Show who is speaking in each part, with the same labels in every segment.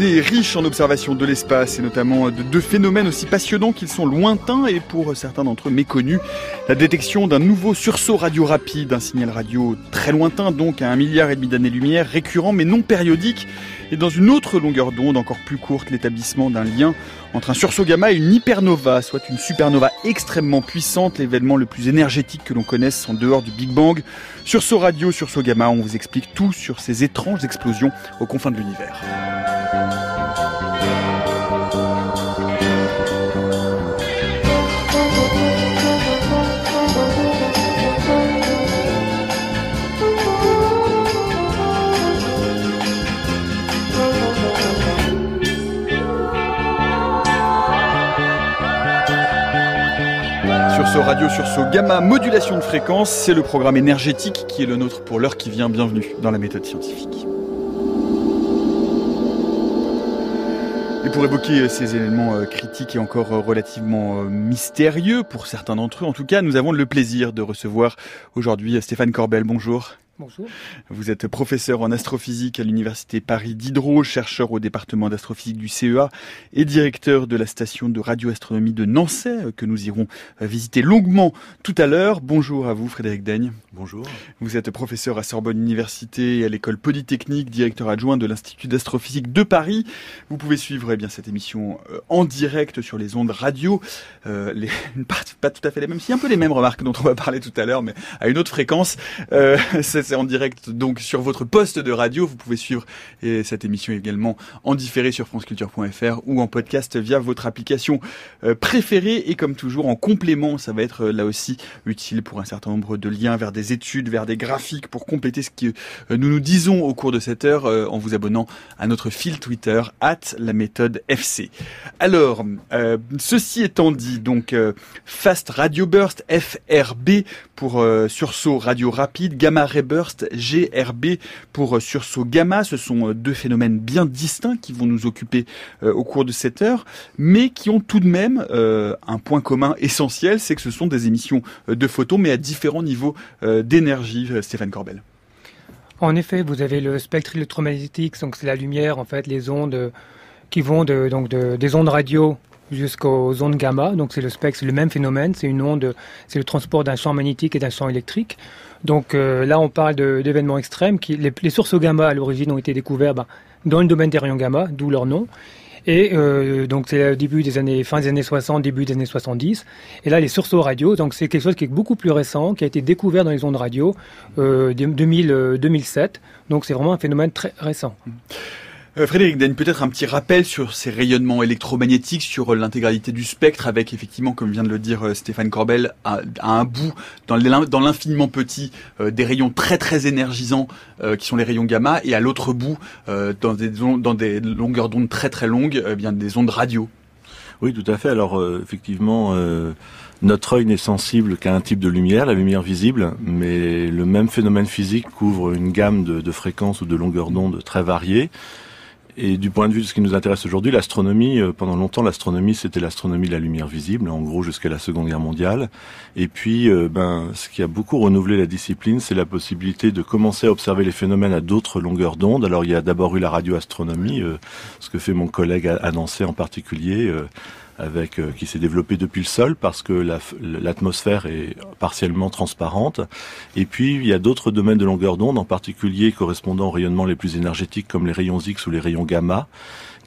Speaker 1: d'années riches en observation de l'espace et notamment de deux phénomènes aussi passionnants qu'ils sont lointains et pour certains d'entre eux méconnus. La détection d'un nouveau sursaut radio rapide, un signal radio très lointain donc à un milliard et demi d'années-lumière, récurrent mais non périodique et dans une autre longueur d'onde encore plus courte, l'établissement d'un lien entre un sursaut gamma et une hypernova, soit une supernova extrêmement puissante, l'événement le plus énergétique que l'on connaisse en dehors du Big Bang. Sursaut radio, sursaut gamma, on vous explique tout sur ces étranges explosions aux confins de l'univers. Radio, sursaut gamma, modulation de fréquence, c'est le programme énergétique qui est le nôtre pour l'heure qui vient. Bienvenue dans la méthode scientifique. Et pour évoquer ces éléments euh, critiques et encore euh, relativement euh, mystérieux, pour certains d'entre eux en tout cas, nous avons le plaisir de recevoir aujourd'hui Stéphane Corbel. Bonjour.
Speaker 2: Bonjour.
Speaker 1: Vous êtes professeur en astrophysique à l'Université Paris Diderot, chercheur au département d'astrophysique du CEA et directeur de la station de radioastronomie de Nancy que nous irons visiter longuement tout à l'heure. Bonjour à vous Frédéric Daigne.
Speaker 3: Bonjour.
Speaker 1: Vous êtes professeur à Sorbonne Université et à l'école Polytechnique, directeur adjoint de l'Institut d'astrophysique de Paris. Vous pouvez suivre eh bien, cette émission en direct sur les ondes radio. Euh, les, pas, tout à fait les mêmes, si un peu les mêmes remarques dont on va parler tout à l'heure, mais à une autre fréquence. Euh, c'est en direct donc sur votre poste de radio. Vous pouvez suivre et cette émission également en différé sur franceculture.fr ou en podcast via votre application euh, préférée. Et comme toujours, en complément, ça va être euh, là aussi utile pour un certain nombre de liens vers des études, vers des graphiques pour compléter ce que euh, nous nous disons au cours de cette heure en vous abonnant à notre fil Twitter, at la méthode FC. Alors, ceci étant dit, donc Fast Radio Burst, FRB pour sursaut radio rapide, Gamma Ray GRB pour euh, sursaut gamma. Ce sont euh, deux phénomènes bien distincts qui vont nous occuper euh, au cours de cette heure, mais qui ont tout de même un point commun essentiel, c'est que ce sont des émissions de photons, mais à différents niveaux d'énergie. Stéphane Corbel.
Speaker 2: En effet, vous avez le spectre électromagnétique, donc c'est la lumière, en fait, les ondes qui vont de, donc des ondes radio jusqu'aux ondes gamma. Donc c'est le spectre, c'est le même phénomène. C'est une onde, c'est le transport d'un champ magnétique et d'un champ électrique. Donc euh, là, on parle d'événements extrêmes. Qui, les, sources gamma à l'origine ont été découvertes ben, dans le domaine des rayons gamma, d'où leur nom. Et euh, donc c'est le début des années, fin des années 60, début des années 70. Et là, les sursauts radio, donc c'est quelque chose qui est beaucoup plus récent, qui a été découvert dans les ondes radio euh, 2000, 2007. Donc c'est vraiment un phénomène très récent.
Speaker 1: Euh, Frédéric peut-être un petit rappel sur ces rayonnements électromagnétiques, sur l'intégralité du spectre, avec effectivement, comme vient de le dire euh, Stéphane Corbel, à, un bout, dans l'infiniment petit, euh, des rayons très très énergisants qui sont les rayons gamma, et à l'autre bout, dans, des, longueurs d'onde très très longues, des ondes radio.
Speaker 3: Oui, tout à fait. Alors effectivement. Notre œil n'est sensible qu'à un type de lumière, la lumière visible, mais le même phénomène physique couvre une gamme de, de fréquences ou de longueurs d'onde très variées. Et du point de vue de ce qui nous intéresse aujourd'hui, l'astronomie, euh, pendant longtemps, l'astronomie, c'était l'astronomie de la lumière visible, en gros jusqu'à la Seconde Guerre mondiale. Et puis, euh, ben, ce qui a beaucoup renouvelé la discipline, c'est la possibilité de commencer à observer les phénomènes à d'autres longueurs d'onde. Alors, il y a d'abord eu la radioastronomie, euh, ce que fait mon collègue à Nancy en particulier avec euh, qui s'est développé depuis le sol parce que l'atmosphère est partiellement transparente. Et puis il y a d'autres domaines de longueur d'onde, en particulier correspondant aux rayonnements les plus énergétiques comme les rayons X ou les rayons gamma,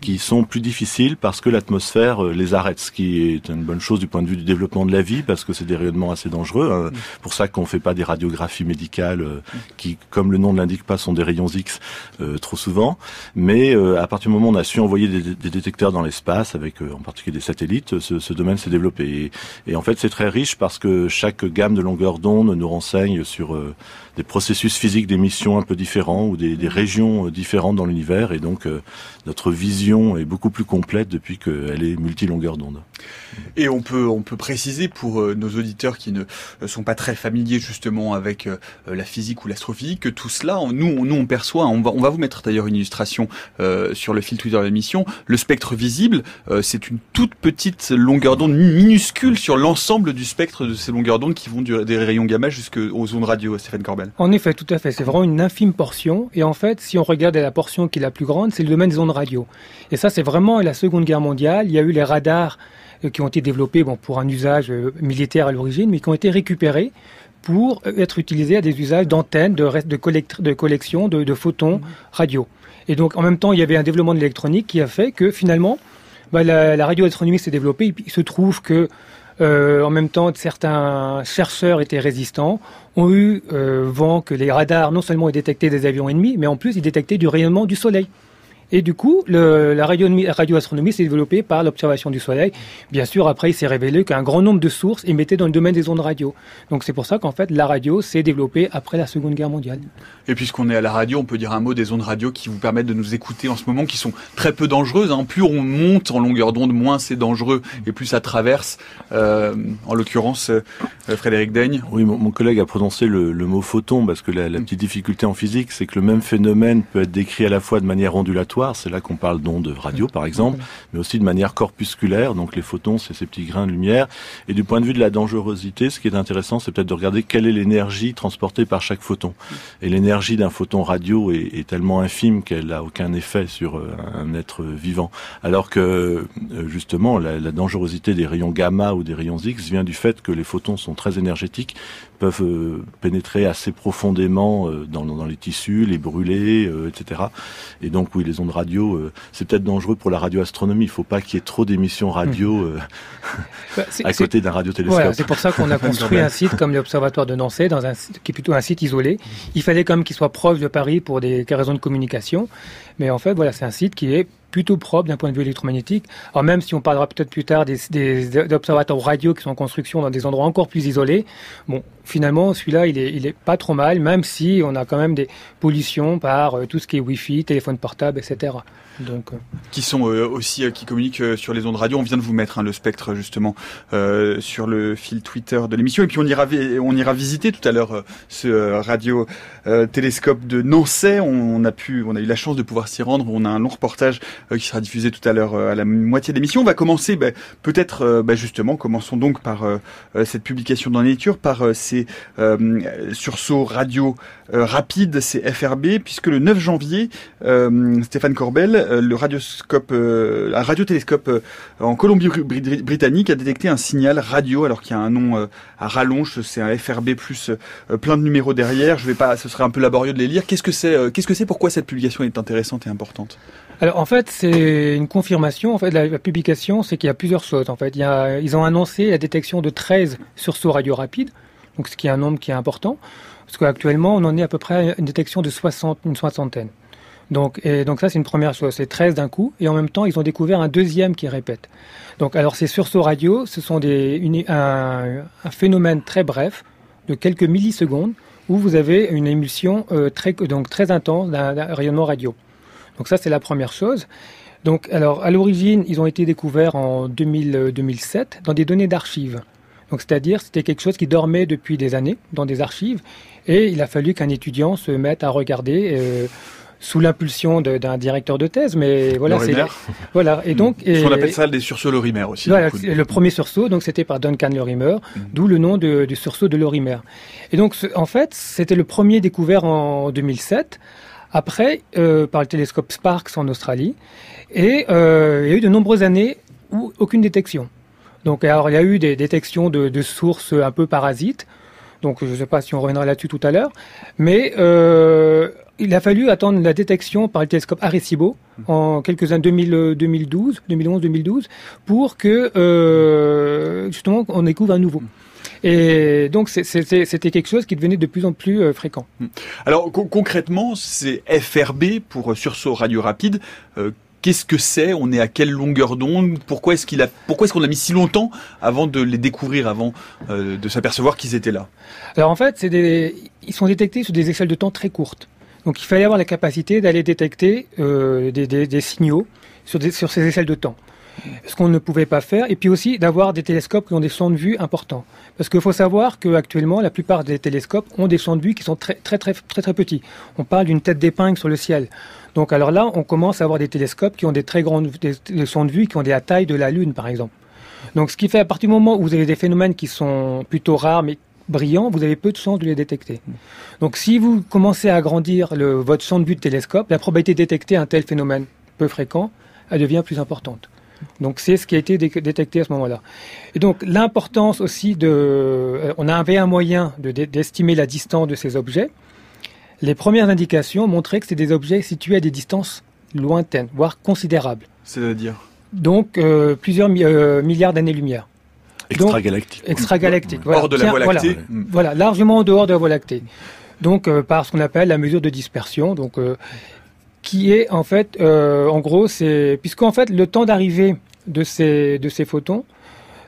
Speaker 3: qui sont plus difficiles parce que l'atmosphère euh, les arrête, ce qui est une bonne chose du point de vue du développement de la vie parce que c'est des rayonnements assez dangereux. Hein. Mm. Pour ça qu'on fait pas des radiographies médicales euh, qui, comme le nom ne l'indique pas, sont des rayons X euh, trop souvent. Mais à partir du moment où on a su envoyer des, des détecteurs dans l'espace, avec en particulier des satellites, ce, ce domaine s'est développé. Et, et, en fait, c'est très riche parce que chaque gamme de longueur d'onde nous renseigne sur des processus physiques d'émission un peu différents ou des, des régions différentes dans l'univers. Et donc, notre vision vision est beaucoup plus complète depuis qu'elle est multi-longueur d'onde.
Speaker 1: Et on peut, on peut préciser pour euh, nos auditeurs qui ne euh, sont pas très familiers justement avec euh, la physique ou l'astrophysique que tout cela, nous, on, nous on perçoit, on va, on va vous mettre d'ailleurs une illustration sur le fil Twitter de l'émission, le spectre visible, c'est une toute petite longueur d'onde minuscule sur l'ensemble du spectre de ces longueurs d'onde qui vont des rayons gamma jusqu'aux ondes radio, Stéphane Corbel.
Speaker 2: En effet, tout à fait, c'est vraiment une infime portion, et en fait, si on regarde la portion qui est la plus grande, c'est le domaine des ondes radio. Et ça, c'est vraiment la Seconde Guerre mondiale, il y a eu les radars qui ont été développés pour un usage euh, militaire à l'origine, mais qui ont été récupérés pour euh, être utilisés à des usages d'antennes, de, de, de collection de, photons radio. Et donc en même temps, il y avait un développement de l'électronique qui a fait que finalement, bah, la, la radioastronomie s'est développée. Il se trouve que euh, en même temps, certains chercheurs étaient résistants, ont eu euh, vent que les radars non seulement aient détecté des avions ennemis, mais en plus ils détectaient du rayonnement du Soleil. Et du coup, le, la radioastronomie s'est développée par l'observation du Soleil. Bien sûr, après, il s'est révélé qu'un grand nombre de sources émettaient dans le domaine des ondes radio. Donc c'est pour ça qu'en fait, la radio s'est développée après la Seconde Guerre mondiale.
Speaker 1: Et puisqu'on est à la radio, on peut dire un mot des ondes radio qui vous permettent de nous écouter en ce moment, qui sont très peu dangereuses. Hein. Plus on monte en longueur d'onde, moins c'est dangereux et plus ça traverse. Euh, en l'occurrence, euh, Frédéric Daigne.
Speaker 3: Oui, mon, collègue a prononcé le, le, mot photon parce que la, la petite difficulté en physique, c'est que le même phénomène peut être décrit à la fois de manière ondulatoire c'est là qu'on parle d'ondes radio, par exemple, mais aussi de manière corpusculaire. Donc les photons, c'est ces petits grains de lumière. Et du point de vue de la dangerosité, ce qui est intéressant, c'est peut-être de regarder quelle est l'énergie transportée par chaque photon. Et l'énergie d'un photon radio est, tellement infime qu'elle n'a aucun effet sur euh, un être vivant. Alors que euh, justement, la, la dangerosité des rayons gamma ou des rayons X vient du fait que les photons sont très énergétiques, peuvent euh, pénétrer assez profondément dans, dans, les tissus, les brûler, etc. Et donc oui, les ondes radio, euh, c'est peut-être dangereux pour la radioastronomie. Il ne faut pas qu'il y ait trop d'émissions radio hmm. euh, bah, à côté d'un radiotélescope.
Speaker 2: c'est pour ça qu'on a construit un site comme l'Observatoire de Nancy, dans un, qui est plutôt un site isolé. Il fallait quand même qu'il soit proche de Paris pour des raisons de communication. Mais en fait, voilà, c'est un site qui est plutôt propre d'un point de vue électromagnétique. Alors même si on parlera peut-être plus tard des, des, observateurs radio qui sont en construction dans des endroits encore plus isolés, bon, finalement, celui-là, il est, pas trop mal, même si on a quand même des pollutions par euh, tout ce qui est Wi-Fi, téléphone portable, etc.
Speaker 1: Donc, euh, qui sont euh, aussi qui communiquent sur les ondes radio. On vient de vous mettre hein, le spectre justement sur le fil Twitter de l'émission, et puis on ira on ira visiter tout à l'heure ce radio télescope de Nancy. On, a pu, on a eu la chance de pouvoir s'y rendre. On a un long reportage qui sera diffusé tout à l'heure à la moitié de l'émission. On va commencer, bah, peut-être, bah, justement, commençons donc par cette publication dans Nature, par ces sursauts radio rapides, c'est FRB, puisque le 9 janvier, Stéphane Corbel euh, le euh, un radiotélescope euh, en Colombie-Britannique a détecté un signal radio, alors qu'il y a un nom à rallonge, c'est un FRB plus plein de numéros derrière. Je vais pas, ce serait un peu laborieux de les lire. Qu'est-ce que c'est Qu'est-ce que c'est? Pourquoi cette publication est intéressante et importante?
Speaker 2: Alors en fait, c'est une confirmation. En fait, la, publication, c'est qu'il y a plusieurs choses. En fait, ils ont annoncé la détection de 13 sursauts radio rapides, donc ce qui est un nombre qui est important, parce qu'actuellement, on en est à peu près à une détection de 60, une soixantaine. Donc, et donc ça, c'est une première chose. C'est 13 d'un coup. Et en même temps, ils ont découvert un deuxième qui répète. Donc, alors ces sursauts radio, ce sont des, un, phénomène très bref, de quelques millisecondes, où vous avez une émission euh, très, donc très intense d'un rayonnement radio. Donc ça, c'est la première chose. Donc, alors, à l'origine, ils ont été découverts en 2000, 2007 dans des données d'archives. Donc, c'est-à-dire, c'était quelque chose qui dormait depuis des années dans des archives, et il a fallu qu'un étudiant se mette à regarder. Euh, sous l'impulsion d'un directeur de thèse, mais voilà, c'est voilà. Et donc,
Speaker 1: on appelle ça des sursauts Lorimer aussi.
Speaker 2: Voilà, le premier sursaut, donc c'était par Duncan Lorimer, mm. d'où le nom de, du sursaut de Lorimer. Et donc, en fait, c'était le premier découvert en 2007. Après, euh, par le télescope Sparks en Australie, et euh, il y a eu de nombreuses années où aucune détection. Donc, alors, il y a eu des détections de, de sources un peu parasites. Donc, je ne sais pas si on reviendra là-dessus tout à l'heure, mais euh, il a fallu attendre la détection par le télescope Arecibo en quelques années 2012, 2011, 2012, pour que euh, justement on découvre un nouveau. Et donc c'était quelque chose qui devenait de plus en plus euh, fréquent.
Speaker 1: Alors concrètement, c'est FRB pour sursaut radio rapide. Euh, qu'est-ce que c'est? On est à quelle longueur d'onde? Pourquoi est-ce qu'il a Pourquoi est-ce qu'on a mis si longtemps avant de les découvrir, avant de s'apercevoir qu'ils étaient là?
Speaker 2: Alors en fait, des... ils sont détectés sur des échelles de temps très courtes. Donc il fallait avoir la capacité d'aller détecter euh, des, signaux sur, ces échelles de temps ce qu'on ne pouvait pas faire, et puis aussi d'avoir des télescopes qui ont des champs de vue importants. Parce qu'il faut savoir qu'actuellement, la plupart des télescopes ont des champs de vue qui sont très très très très très petits. On parle d'une tête d'épingle sur le ciel. Donc alors là, on commence à avoir des télescopes qui ont des très grandes des, de vue qui ont des la taille de la Lune, par exemple. Donc ce qui fait à partir du moment où vous avez des phénomènes qui sont plutôt rares mais brillants, vous avez peu de chances de les détecter. Donc si vous commencez à agrandir le, votre champ de vue de télescope, la probabilité de détecter un tel phénomène peu fréquent, elle devient plus importante. Donc c'est ce qui a été détecté à ce moment-là. Et donc l'importance aussi de, euh, on avait un moyen d'estimer la distance de ces objets. Les premières indications montraient que c'est des objets situés à des distances lointaines, voire considérables.
Speaker 1: C'est-à-dire?
Speaker 2: Donc euh, plusieurs euh, milliards d'années-lumière.
Speaker 3: Extragalactique.
Speaker 2: Extragalactique.
Speaker 1: Hors de la Voie lactée.
Speaker 2: Voilà, largement en dehors de la Voie lactée. Donc par ce qu'on appelle la mesure de dispersion. Donc qui est en fait, euh, en gros, c'est puisqu'en fait le temps d'arrivée de ces de ces photons,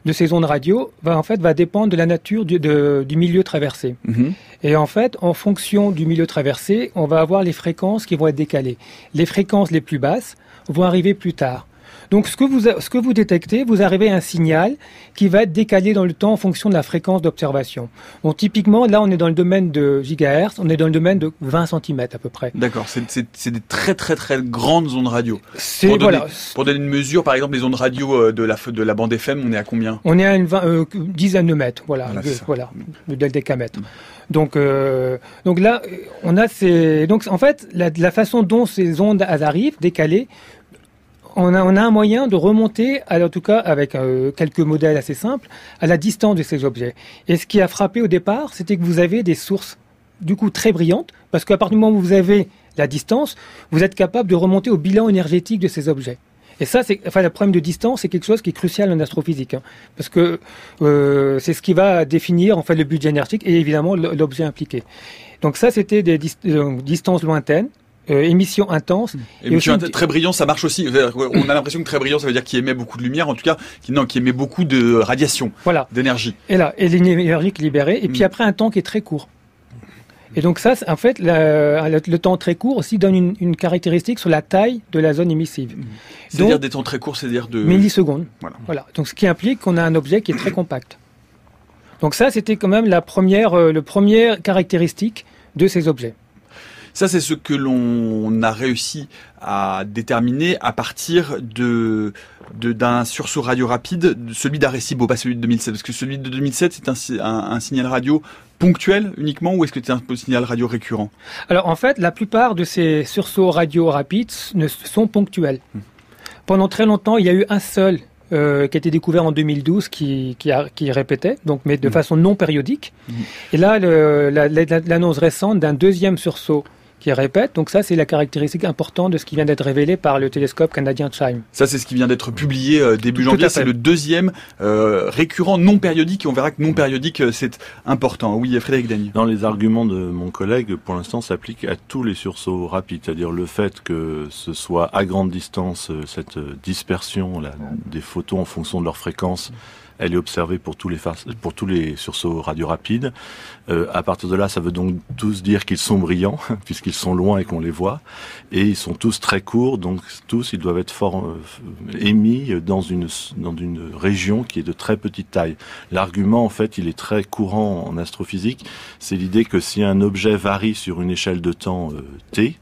Speaker 2: de ces ondes radio, va en fait va dépendre de la nature du, du milieu traversé. Mhm. Et en fait, en fonction du milieu traversé, on va avoir les fréquences qui vont être décalées. Les fréquences les plus basses vont arriver plus tard. Donc ce que vous, ce que vous détectez, vous arrivez à un signal qui va être décalé dans le temps en fonction de la fréquence d'observation. Donc typiquement, là on est dans le domaine de gigahertz, on est dans le domaine de 20 cm à peu près.
Speaker 1: D'accord, c'est des très très très grandes ondes radio.
Speaker 2: Pour
Speaker 1: donner, pour donner une mesure, par exemple les ondes radio euh, de la, de la bande FM, on est à combien?
Speaker 2: On est à une euh, dizaine de mètres, voilà, voilà, de, de décamètre. Donc, euh, donc là, on a ces. Donc, en fait, la, la façon dont ces ondes arrivent, décalées, on a, un moyen de remonter, en tout cas avec euh, quelques modèles assez simples, à la distance de ces objets. Et ce qui a frappé au départ, c'était que vous avez des sources du coup très brillantes, parce qu'à partir du moment où vous avez la distance, vous êtes capable de remonter au bilan énergétique de ces objets. Et ça, c'est, enfin, le problème de distance, c'est quelque chose qui est crucial en astrophysique, hein, parce que euh, c'est ce qui va définir en fait le budget énergétique et évidemment l'objet impliqué. Donc ça, c'était des euh, distances lointaines euh, émission intense.
Speaker 1: Émission très brillant, ça marche aussi. On a l'impression que très brillant, ça veut dire qu'il émet beaucoup de lumière, en tout cas, qui, non, qui émet beaucoup de radiation,
Speaker 2: voilà.
Speaker 1: d'énergie.
Speaker 2: Et là, et l'énergie qui est libérée, et puis mm. après un temps qui est très court. Et donc ça, en fait, le temps très court aussi donne une, caractéristique sur la taille de la zone émissive. Mm.
Speaker 1: C'est-à-dire des temps très courts, c'est-à-dire de...
Speaker 2: Millisecondes. Voilà. voilà. Donc ce qui implique qu'on a un objet qui est très compact. Donc ça, c'était quand même la première, euh, le première caractéristique de ces objets.
Speaker 1: Ça, c'est ce que l'on a réussi à déterminer à partir de d'un sursaut radio rapide, celui d'Arecibo, pas celui de 2007, parce que celui de 2007 c'est un, signal radio ponctuel uniquement ou est-ce que c'est un signal radio récurrent?
Speaker 2: Alors en fait, la plupart de ces sursauts radio rapides ne sont ponctuels. Hmm. Pendant très longtemps, il y a eu un seul euh, qui a été découvert en 2012 qui, qui, répétait, donc mais de hmm. façon non périodique. Hmm. Et là, l'annonce récente d'un deuxième sursaut qui répète. Donc ça, c'est la caractéristique importante de ce qui vient d'être révélé par le télescope canadien Chime.
Speaker 1: Ça, c'est ce qui vient d'être publié euh, début janvier. C'est le deuxième euh, récurrent non périodique. Et on verra que non périodique, euh, c'est important. Oui, Frédéric Dany.
Speaker 3: Dans les arguments de mon collègue, pour l'instant, s'applique à tous les sursauts rapides. C'est-à-dire le fait que ce soit à grande distance, cette dispersion là, des photons en fonction de leur fréquence elle est observée pour tous les, sursauts radio rapides. Euh, à partir de là, ça veut donc tous dire qu'ils sont brillants, puisqu'ils sont loin et qu'on les voit. Et ils sont tous très courts, donc tous, ils doivent être euh, émis dans une, dans une région qui est de très petite taille. L'argument, en fait, il est très courant en astrophysique. C'est l'idée que si un objet varie sur une échelle de temps euh, t,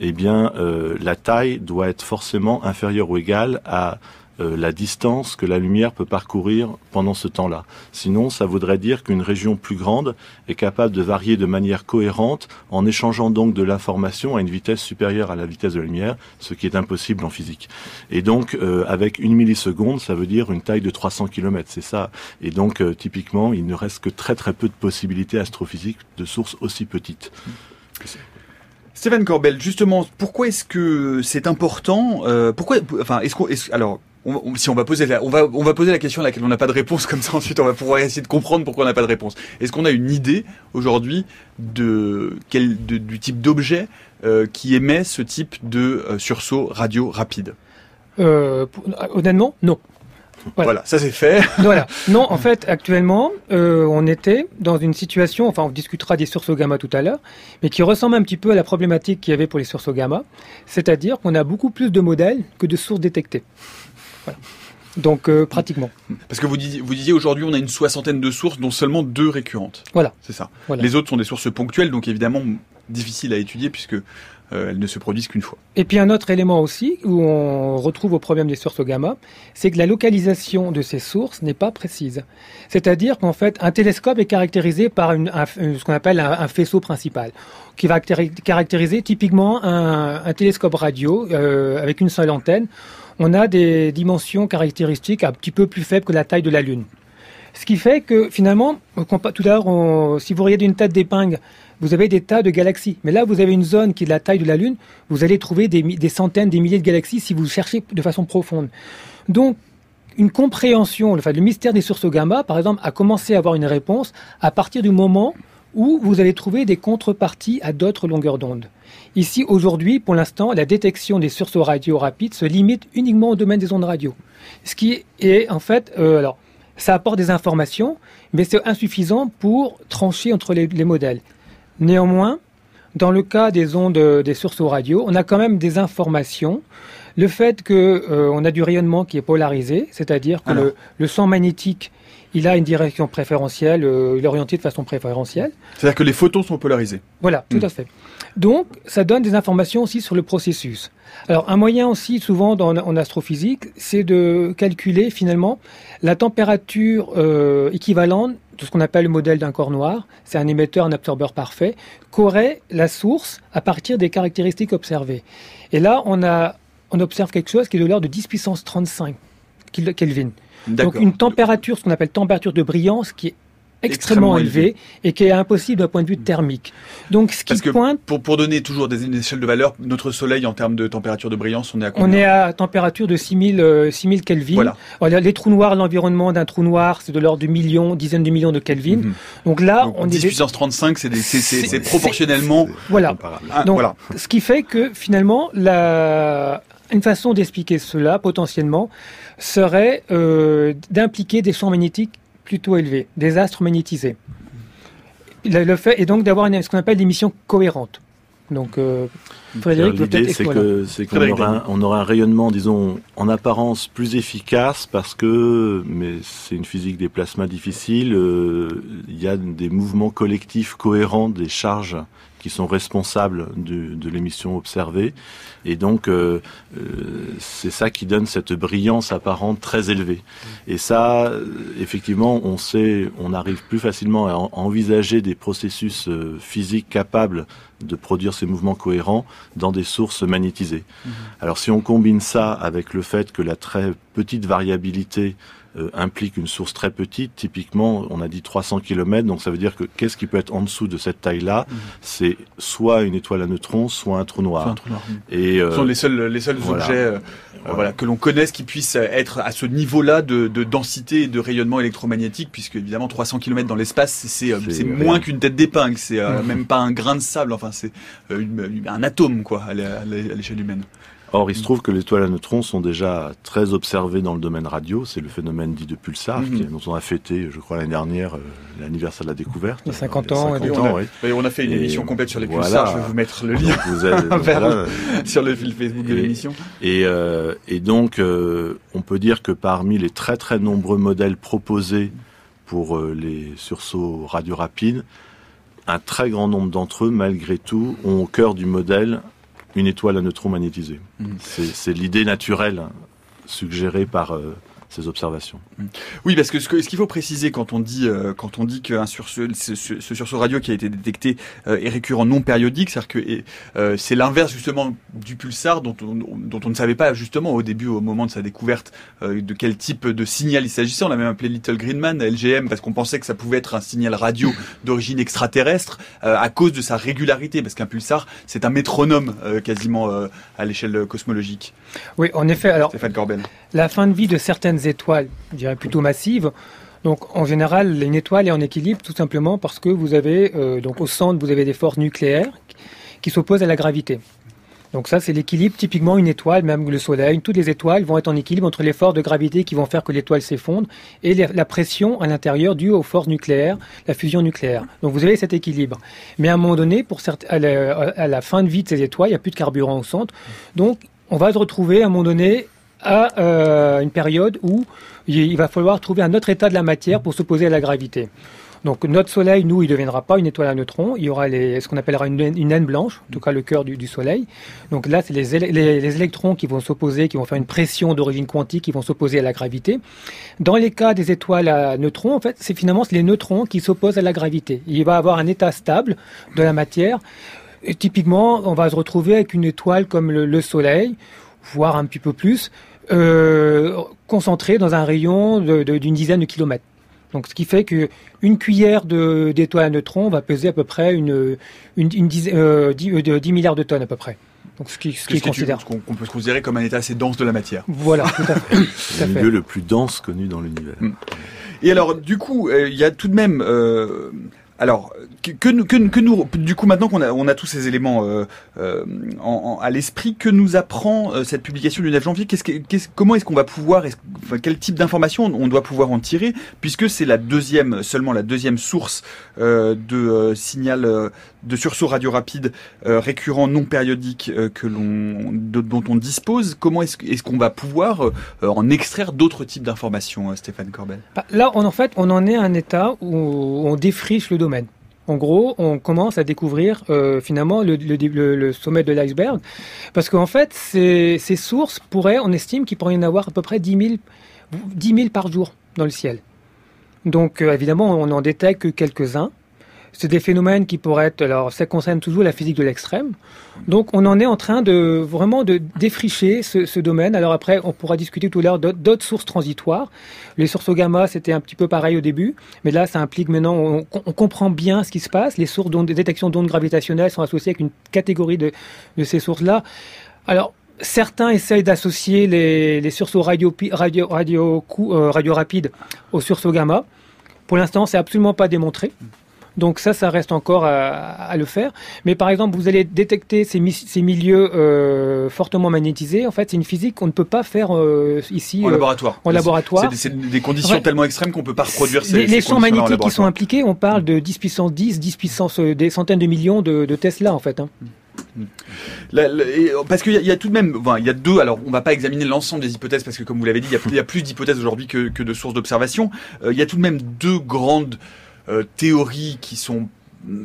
Speaker 3: eh bien, euh, la taille doit être forcément inférieure ou égale à euh, la distance que la lumière peut parcourir pendant ce temps-là. Sinon, ça voudrait dire qu'une région plus grande est capable de varier de manière cohérente en échangeant donc de l'information à une vitesse supérieure à la vitesse de la lumière, ce qui est impossible en physique. Et donc, euh, avec une milliseconde, ça veut dire une taille de 300 km, c'est ça. Et donc, euh, typiquement, il ne reste que très très peu de possibilités astrophysiques de sources aussi petites.
Speaker 1: Stéphane Corbel, justement, pourquoi est-ce que c'est important Pourquoi, enfin, est-ce qu'on, alors, si on va poser la, on va, on va poser la question à laquelle on n'a pas de réponse, comme ça ensuite on va pouvoir essayer de comprendre pourquoi on n'a pas de réponse. Est-ce qu'on a une idée aujourd'hui de quel, du type d'objet euh, qui émet ce type de euh, sursaut radio rapide?
Speaker 2: Euh, Honnêtement, non.
Speaker 1: Voilà, ça c'est fait.
Speaker 2: voilà. Non, en fait, actuellement, euh, on était dans une situation, enfin, on discutera des sursauts gamma tout à l'heure, mais qui ressemble un petit peu à la problématique qu'il y avait pour les sursauts gamma, c'est-à-dire qu'on a beaucoup plus de modèles que de sources détectées. Voilà. Donc euh, pratiquement.
Speaker 1: Parce que vous disiez, vous disiez aujourd'hui on a une soixantaine de sources dont seulement deux récurrentes.
Speaker 2: Voilà.
Speaker 1: C'est ça.
Speaker 2: Voilà.
Speaker 1: Les autres sont des sources ponctuelles, donc évidemment difficiles à étudier puisque euh, elles ne se produisent qu'une fois.
Speaker 2: Et puis un autre élément aussi où on retrouve au problème des sources gamma, c'est que la localisation de ces sources n'est pas précise. C'est-à-dire qu'en fait, un télescope est caractérisé par une, un, ce qu'on appelle un, un, faisceau principal, qui va caractériser typiquement un, un télescope radio euh, avec une seule antenne. On a des dimensions caractéristiques un petit peu plus faibles que la taille de la Lune. Ce qui fait que finalement, tout à l'heure, si vous regardez une tête d'épingle, vous avez des tas de galaxies. Mais là, vous avez une zone qui est de la taille de la Lune, vous allez trouver des, centaines, des milliers de galaxies si vous cherchez de façon profonde. Donc, une compréhension, enfin, le mystère des sources gamma, par exemple, a commencé à avoir une réponse à partir du moment où vous allez trouver des contreparties à d'autres longueurs d'onde. Ici, aujourd'hui, pour l'instant, la détection des sursauts radio rapides se limite uniquement au domaine des ondes radio. Ce qui est, en fait, euh, alors, ça apporte des informations, mais c'est insuffisant pour trancher entre les, les, modèles. Néanmoins, dans le cas des ondes des sursauts radio, on a quand même des informations. Le fait que euh, on a du rayonnement qui est polarisé, c'est-à-dire que le, le, champ magnétique il a une direction préférentielle, euh, il est orienté de façon préférentielle.
Speaker 1: C'est-à-dire que les photons sont polarisés.
Speaker 2: Voilà, tout mmh. à fait. Donc, ça donne des informations aussi sur le processus. Alors, un moyen aussi, souvent dans, en astrophysique, c'est de calculer finalement la température euh, équivalente de ce qu'on appelle le modèle d'un corps noir. C'est un émetteur, un absorbeur parfait, qu'aurait la source à partir des caractéristiques observées. Et là, on, a, on observe quelque chose qui est de l'ordre de 10 puissance 35 Kelvin. Donc une température, ce qu'on appelle température de brillance, qui est extrêmement, extrêmement élevée élevé. et qui est impossible d'un point de vue thermique. Donc ce qui
Speaker 1: Parce que
Speaker 2: pointe
Speaker 1: pour, pour donner toujours des échelles de valeur, notre soleil en termes de température de brillance, on est à combien
Speaker 2: On est à température de 6000 euh, 6000 Kelvin. Voilà. Alors, les trous noirs, l'environnement d'un trou noir, c'est de l'ordre de millions, dizaines de millions de Kelvin. Mm -hmm. Donc là,
Speaker 1: Donc,
Speaker 2: on
Speaker 1: 10
Speaker 2: est
Speaker 1: puissance 35, c'est proportionnellement
Speaker 2: voilà.
Speaker 1: Ah,
Speaker 2: Donc
Speaker 1: voilà.
Speaker 2: ce qui fait que finalement la une façon d'expliquer cela potentiellement serait euh, d'impliquer des champs magnétiques plutôt élevés, des astres magnétisés. Le, le fait est donc d'avoir ce qu'on appelle des missions cohérentes. Donc, euh, Frédéric,
Speaker 3: l'idée, c'est que c'est qu'on aura, un, on aura un rayonnement, disons, en apparence plus efficace parce que, mais c'est une physique des plasmas difficile. Euh, il y a des mouvements collectifs cohérents des charges qui sont responsables de, de l'émission observée. Et donc, euh, euh, c'est ça qui donne cette brillance apparente très élevée. Et ça, effectivement, on sait, on arrive plus facilement à, en, à envisager des processus euh, physiques capables de produire ces mouvements cohérents dans des sources magnétisées. Mmh. Alors, si on combine ça avec le fait que la très petite variabilité euh, implique une source très petite. Typiquement, on a dit 300 km, donc ça veut dire que qu'est-ce qui peut être en dessous de cette taille-là mmh. C'est soit une étoile à neutrons, soit un trou noir.
Speaker 1: Un trou noir. Et euh, ce sont les seuls, les seuls voilà. objets euh, voilà. voilà. que l'on connaisse qui puissent être à ce niveau-là de, de, densité et de rayonnement électromagnétique, puisque évidemment 300 km dans l'espace, c'est moins qu'une tête d'épingle, c'est mmh. même pas un grain de sable, enfin c'est un atome quoi à l'échelle humaine.
Speaker 3: Or, il se trouve que les étoiles à neutrons sont déjà très observées dans le domaine radio. C'est le phénomène dit de pulsar, mm -hmm. qui, dont on a fêté, je crois, l'année dernière, euh, l'anniversaire de la découverte.
Speaker 2: Il y a 50 ans.
Speaker 1: 50 ans, oui. Et on a fait une et émission complète sur les voilà. pulsars. Je vais vous mettre le lien vous êtes, voilà. sur le fil Facebook de l'émission.
Speaker 3: Et, euh, et, donc, euh, on peut dire que parmi les très très nombreux modèles proposés pour euh, les sursauts radio rapides, un très grand nombre d'entre eux, malgré tout, ont au cœur du modèle une étoile à neutrons magnétisée. Mmh. C'est l'idée naturelle suggérée par euh, ces observations.
Speaker 1: Oui, parce que ce qu'il qu faut préciser quand on dit euh, quand on dit qu'un sursaut, ce, ce, sursaut radio qui a été détecté euh, est récurrent non périodique, c'est-à-dire que euh, c'est l'inverse justement du pulsar dont on, dont on ne savait pas justement au début, au moment de sa découverte, euh, de quel type de signal il s'agissait. On l'a même appelé Little Green Man, LGM, parce qu'on pensait que ça pouvait être un signal radio d'origine extraterrestre euh, à cause de sa régularité, parce qu'un pulsar c'est un métronome euh, quasiment à l'échelle cosmologique.
Speaker 2: Oui, en effet. Alors,
Speaker 1: Stéphane Corbel.
Speaker 2: La fin de vie de certaines étoiles, je dirais plutôt massives. Donc en général, une étoile est en équilibre tout simplement parce que vous avez euh, donc au centre vous avez des forces nucléaires qui s'opposent à la gravité. Donc ça, c'est l'équilibre. Typiquement, une étoile, même le Soleil, toutes les étoiles vont être en équilibre entre les forces de gravité qui vont faire que l'étoile s'effondre et la pression à l'intérieur due aux forces nucléaires, la fusion nucléaire. Donc vous avez cet équilibre. Mais à un moment donné, pour à, la, fin de vie de ces étoiles, il n'y a plus de carburant au centre. Donc on va se retrouver à un moment donné à euh, une période où il va falloir trouver un autre état de la matière pour s'opposer à la gravité. Donc notre Soleil, nous, il ne deviendra pas une étoile à neutrons. Il y aura ce qu'on appellera une, naine blanche, en tout cas le cœur du, Soleil. Donc là, c'est les, les, électrons qui vont s'opposer, qui vont faire une pression d'origine quantique, qui vont s'opposer à la gravité. Dans les cas des étoiles à neutrons, en fait, c'est finalement les neutrons qui s'opposent à la gravité. Il va avoir un état stable de la matière. Et typiquement, on va se retrouver avec une étoile comme le, Soleil, voire un petit peu plus, euh, concentrée dans un rayon d'une dizaine de kilomètres. Donc, ce qui fait que une cuillère d'étoile à neutrons va peser à peu près une, une, une 10, euh, 10, euh, milliards de tonnes à peu près.
Speaker 1: Donc, ce qui, ce qui est considéré. qu'on peut se considérer comme un état assez dense de la matière.
Speaker 2: Voilà, tout à fait.
Speaker 3: C'est le lieu le plus dense connu dans l'univers. Hmm.
Speaker 1: Et alors, du coup, euh, il y a tout de même euh, alors, que, que, nous, du coup, maintenant qu'on a, on a tous ces éléments euh, euh, à l'esprit, que nous apprend euh, cette publication du 9 janvier Comment est-ce qu'on va pouvoir, quel type d'informations on doit pouvoir en tirer, puisque c'est la deuxième, seulement la deuxième source de signal de sursaut radio rapide récurrent non périodique que l'on, dont on dispose. Comment est-ce, qu'on va pouvoir en extraire d'autres types d'informations, Stéphane Corbel?
Speaker 2: Bah, Là, en fait, on en est à un état où on défriche le En gros, on commence à découvrir euh, finalement le, sommet de l'iceberg, parce qu'en fait, ces, sources pourraient, on estime qu'il pourrait y en avoir à peu près 10 000, par jour dans le ciel. Donc euh, évidemment, on n'en détecte que quelques-uns. C'est des phénomènes qui pourraient être, alors ça concerne toujours la physique de l'extrême. Donc on en est en train de vraiment de défricher ce, domaine. Alors après, on pourra discuter tout à l'heure d'autres sources transitoires. Les sources gamma, c'était un petit peu pareil au début, mais là, ça implique maintenant, on, comprend bien ce qui se passe. Les sources de détection d'ondes gravitationnelles sont associées avec une catégorie de, ces sources-là. Alors, certains essayent d'associer les, les sursauts radio, radio, radio, euh, aux sursauts gamma. Pour l'instant, c'est absolument pas démontré. Donc ça, ça reste encore à, le faire. Mais par exemple, vous allez détecter ces, milieux euh, fortement magnétisés. En fait, c'est une physique qu'on ne peut pas faire euh, ici
Speaker 1: en laboratoire.
Speaker 2: En laboratoire.
Speaker 1: C'est des, conditions tellement extrêmes qu'on peut pas reproduire ces,
Speaker 2: les, champs magnétiques qui sont impliqués, on parle de 10 puissance 10, 10 puissance des centaines de millions de, Tesla en fait. Hein.
Speaker 1: parce qu'il y, a tout de même, il y a deux. Alors, on va pas examiner l'ensemble des hypothèses parce que, comme vous l'avez dit, il y, a, plus d'hypothèses aujourd'hui que, de sources d'observation. il y a tout de même deux grandes euh, théories qui sont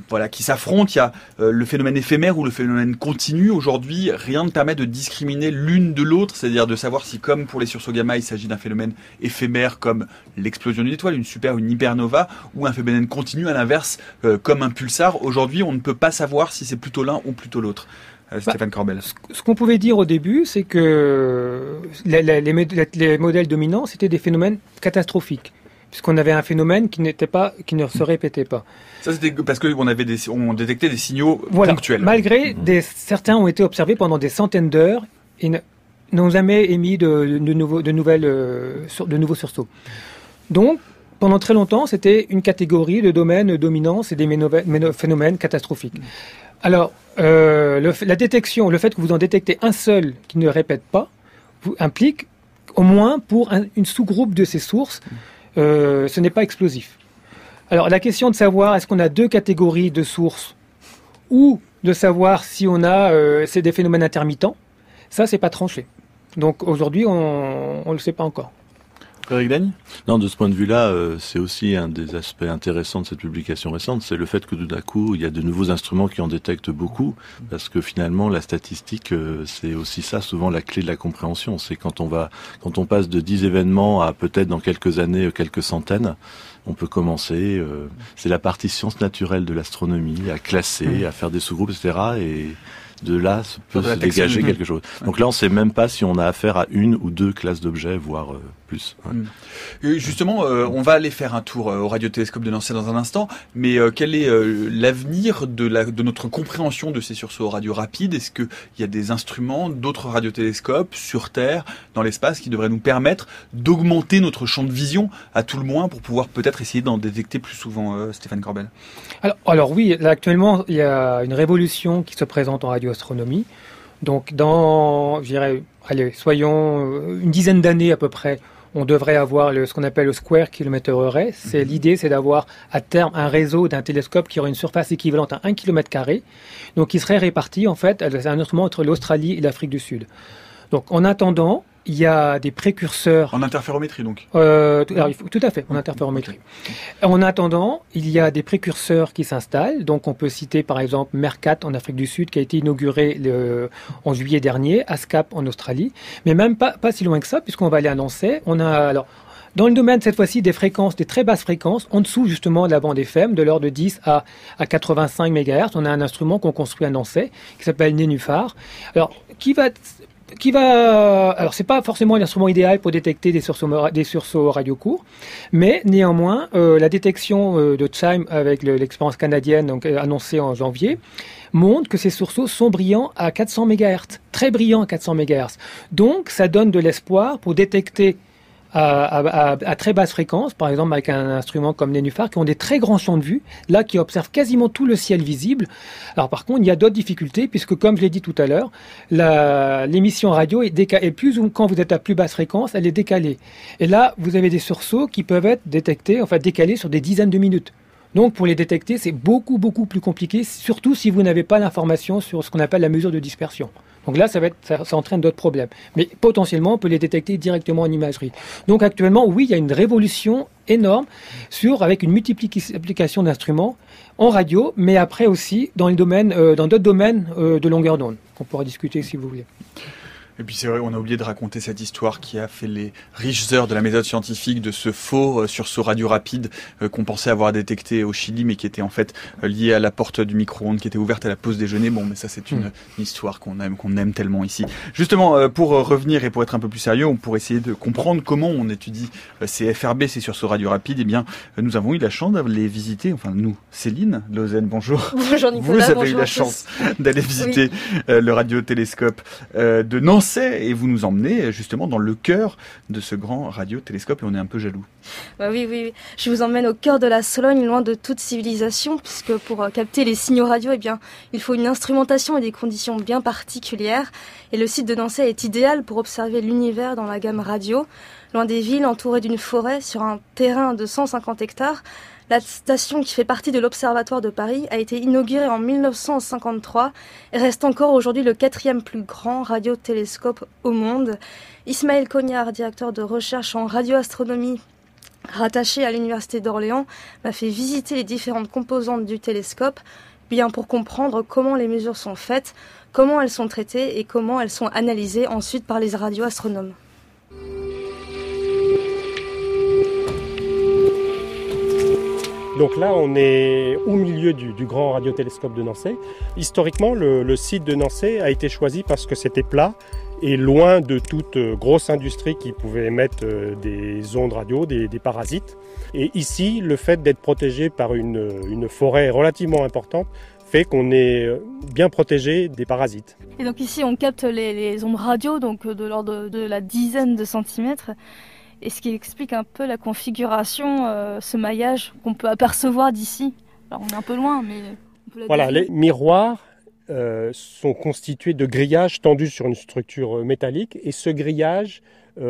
Speaker 1: voilà, qui s'affrontent. Il y a euh, le phénomène éphémère ou le phénomène continu. Aujourd'hui, rien ne permet de discriminer l'une de l'autre, c'est-à-dire de savoir si, comme pour les sursauts gamma, il s'agit d'un phénomène éphémère comme l'explosion d'une étoile, une super, une hypernova, ou un phénomène continu à l'inverse, euh, comme un pulsar. Aujourd'hui, on ne peut pas savoir si c'est plutôt l'un ou plutôt l'autre. Bah, Stéphane Corbel.
Speaker 2: Ce qu'on pouvait dire au début, c'est que les, les modèles dominants, c'était des phénomènes catastrophiques puisqu'on avait un phénomène qui n'était pas, qui ne se répétait pas.
Speaker 1: Ça, c'était parce qu'on avait des, on détectait des signaux ponctuels.
Speaker 2: Malgré mmh. des, certains ont été observés pendant des centaines d'heures et n'ont jamais émis de, de, nouveaux, de nouvelles, euh, de nouveaux sursauts. Donc, pendant très longtemps, c'était une catégorie de domaines dominants, c'est des phénomènes catastrophiques. Alors, euh, la détection, le fait que vous en détectez un seul qui ne répète pas, vous, implique au moins pour une sous-groupe de ces sources, euh, ce n'est pas explosif. Alors la question de savoir est-ce qu'on a deux catégories de sources ou de savoir si on a euh, des phénomènes intermittents, ça c'est pas tranché. Donc aujourd'hui on ne le sait pas encore.
Speaker 3: Non, de ce point de vue-là, euh, c'est aussi un des aspects intéressants de cette publication récente, c'est le fait que tout d'un coup, il y a de nouveaux instruments qui en détectent beaucoup, parce que finalement, la statistique, euh, c'est aussi ça, souvent la clé de la compréhension. C'est quand on va, quand on passe de 10 événements à peut-être dans quelques années quelques centaines, on peut commencer. Euh, c'est la partie science naturelle de l'astronomie, à classer, mmh. à faire des sous-groupes, etc. Et de là peut se dégager quelque chose. Donc là, on ne sait même pas si on a affaire à une ou deux classes d'objets, voire euh, plus.
Speaker 1: Mm. justement, euh, on va aller faire un tour euh, au radiotélescope de Nancy dans un instant, mais quel est l'avenir de, de notre compréhension de ces sursauts radio rapides? Est-ce qu'il y a des instruments, d'autres radiotélescopes sur Terre, dans l'espace, qui devraient nous permettre d'augmenter notre champ de vision à tout le moins pour pouvoir peut-être essayer d'en détecter plus souvent, Stéphane Corbel?
Speaker 2: Alors, alors oui, actuellement, il y a une révolution qui se présente en radio astronomie. Donc dans, je dirais, allez, soyons euh, une dizaine d'années à peu près, on devrait avoir le, ce qu'on appelle le square kilometer array. C'est mhm. l'idée, c'est d'avoir à terme un réseau d'un télescope qui aurait une surface équivalente à 1 km carré, donc qui serait réparti en fait, un instrument entre l'Australie et l'Afrique du Sud. Donc en attendant, il y a des précurseurs.
Speaker 1: En interférométrie, donc
Speaker 2: euh, Tout à fait, en interférométrie. En attendant, il y a des précurseurs qui s'installent. Donc, on peut citer par exemple Mercat en Afrique du Sud, qui a été inauguré le, en juillet dernier, ASCAP en Australie. Mais même pas, pas si loin que ça, puisqu'on va aller annoncer. On a alors. Dans le domaine, cette fois-ci, des fréquences, des très basses fréquences, en dessous justement de la bande FM, de l'ordre de 10 à, à 85 MHz, on a un instrument qu'on construit à Nancy, qui s'appelle Nénuphar. Alors, qui va qui va. Alors, c'est pas forcément l'instrument idéal pour détecter des sursauts, des sursauts radio courts, mais néanmoins, euh, la détection euh, de Chime avec l'expérience canadienne donc, euh, annoncée en janvier montre que ces sursauts sont brillants à 400 MHz, très brillants à 400 MHz. Donc, ça donne de l'espoir pour détecter à, très basse fréquence, par exemple avec un instrument comme Nénuphar, qui ont des très grands champs de vue, là qui observent quasiment tout le ciel visible. Alors par contre, il y a d'autres difficultés, puisque comme je l'ai dit tout à l'heure, l'émission radio est décalée, plus ou quand vous êtes à plus basse fréquence, elle est décalée. Et là, vous avez des sursauts qui peuvent être détectés, enfin décalés sur des dizaines de minutes. Donc pour les détecter, c'est beaucoup beaucoup plus compliqué, surtout si vous n'avez pas l'information sur ce qu'on appelle la mesure de dispersion. Donc là, ça, va être, ça, entraîne d'autres problèmes. Mais potentiellement, on peut les détecter directement en imagerie. Donc actuellement, oui, il y a une révolution énorme sur avec une multiplication d'instruments en radio, mais après aussi dans euh, d'autres domaines euh, de longueur d'onde qu'on pourra discuter si vous voulez.
Speaker 1: Et puis c'est vrai, on a oublié de raconter cette histoire qui a fait les riches heures de la méthode scientifique de ce faux euh, sursaut radio rapide euh, qu'on pensait avoir détecté au Chili, mais qui était en fait euh, lié à la porte du micro-ondes qui était ouverte à la pause déjeuner. Bon, mais ça c'est une, hmm. histoire qu'on aime, qu'on aime tellement ici. Justement, pour revenir et pour être un peu plus sérieux, on pourrait essayer de comprendre comment on étudie ces FRB, ces sursauts radio rapides. Eh bien, nous avons eu la chance d'aller les visiter. Enfin, nous, Céline Lausanne, bonjour.
Speaker 4: Bonjour Nicolas.
Speaker 1: Vous avez eu la chance d'aller visiter le radiotélescope de Nancy et vous nous emmenez justement dans le cœur de ce grand radiotélescope et on est un peu jaloux.
Speaker 4: Bah oui, oui, Je vous emmène au cœur de la Sologne, loin de toute civilisation, puisque pour euh, capter les signaux radio, eh bien, il faut une instrumentation et des conditions bien particulières. Et le site de Nancy est idéal pour observer l'univers dans la gamme radio, loin des villes, entouré d'une forêt, sur un terrain de 150 hectares. La station qui fait partie de l'Observatoire de Paris a été inaugurée en 1953 et reste encore aujourd'hui le quatrième plus grand radiotélescope au monde. Ismaël Cognard, directeur de recherche en radioastronomie rattaché à l'Université d'Orléans, m'a fait visiter les différentes composantes du télescope, bien pour comprendre comment les mesures sont faites, comment elles sont traitées et comment elles sont analysées ensuite par les radioastronomes.
Speaker 5: Donc là, on est au milieu du, grand radiotélescope de Nancy. Historiquement, le, site de Nancy a été choisi parce que c'était plat et loin de toute euh, grosse industrie qui pouvait émettre euh, des ondes radio, des, parasites. Et ici, le fait d'être protégé par une, forêt relativement importante fait qu'on est euh, bien protégé des parasites.
Speaker 4: Et donc ici, on capte les, ondes radio, donc de l'ordre de la dizaine de centimètres et ce qui explique un peu la configuration, euh, ce maillage qu'on peut apercevoir d'ici. Alors on est un peu loin, mais...
Speaker 5: voilà, les miroirs euh, sont constitués de grillages tendus sur une structure euh, métallique, et ce grillage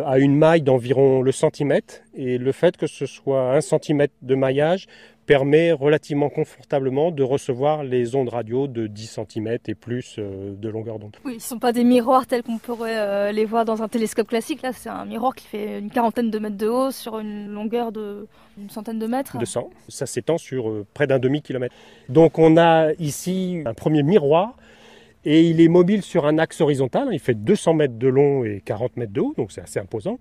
Speaker 5: a une maille d'environ le centimètre, et le fait que ce soit un centimètre de maillage permet relativement confortablement de recevoir les ondes radio de 10 cm et plus euh, de longueur d'onde.
Speaker 4: Oui, ce ne sont pas des miroirs tels qu'on pourrait euh, les voir dans un télescope classique. Là, c'est un miroir qui fait une quarantaine de mètres de haut sur une longueur de une centaine de mètres.
Speaker 5: De 100. Ça s'étend sur euh, près d'un demi-kilomètre. Donc on a ici un premier miroir et il est mobile sur un axe horizontal. Il fait 200 mètres de long et 40 mètres de haut, donc c'est assez imposant.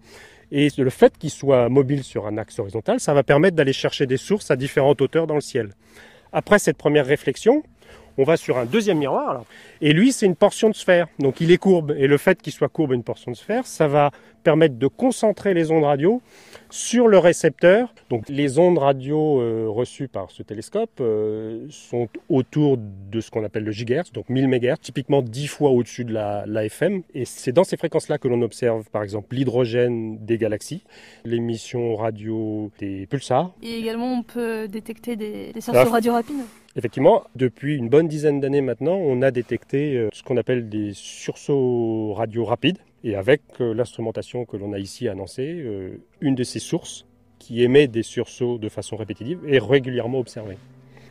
Speaker 5: Et le fait qu'il soit mobile sur un axe horizontal, ça va permettre d'aller chercher des sources à différentes hauteurs dans le ciel. Après cette première réflexion, on va sur un deuxième miroir. Et lui, c'est une portion de sphère. Donc il est courbe. Et le fait qu'il soit courbe une portion de sphère, ça va permettre de concentrer les ondes radio sur le récepteur. Donc les ondes radio euh, reçues par ce télescope euh, sont autour de ce qu'on appelle le gigahertz, donc 1000 MHz, typiquement 10 fois au-dessus de la, FM. Et c'est dans ces fréquences-là que l'on observe par exemple l'hydrogène des galaxies, l'émission radio des pulsars.
Speaker 4: Et également on peut détecter des, des radio rapides
Speaker 5: Effectivement, depuis une bonne dizaine d'années maintenant, on a détecté euh, ce qu'on appelle des sursauts radio rapides. Et avec euh, l'instrumentation que l'on a ici annoncée, euh, une de ces sources qui émet des sursauts de façon répétitive est régulièrement observée.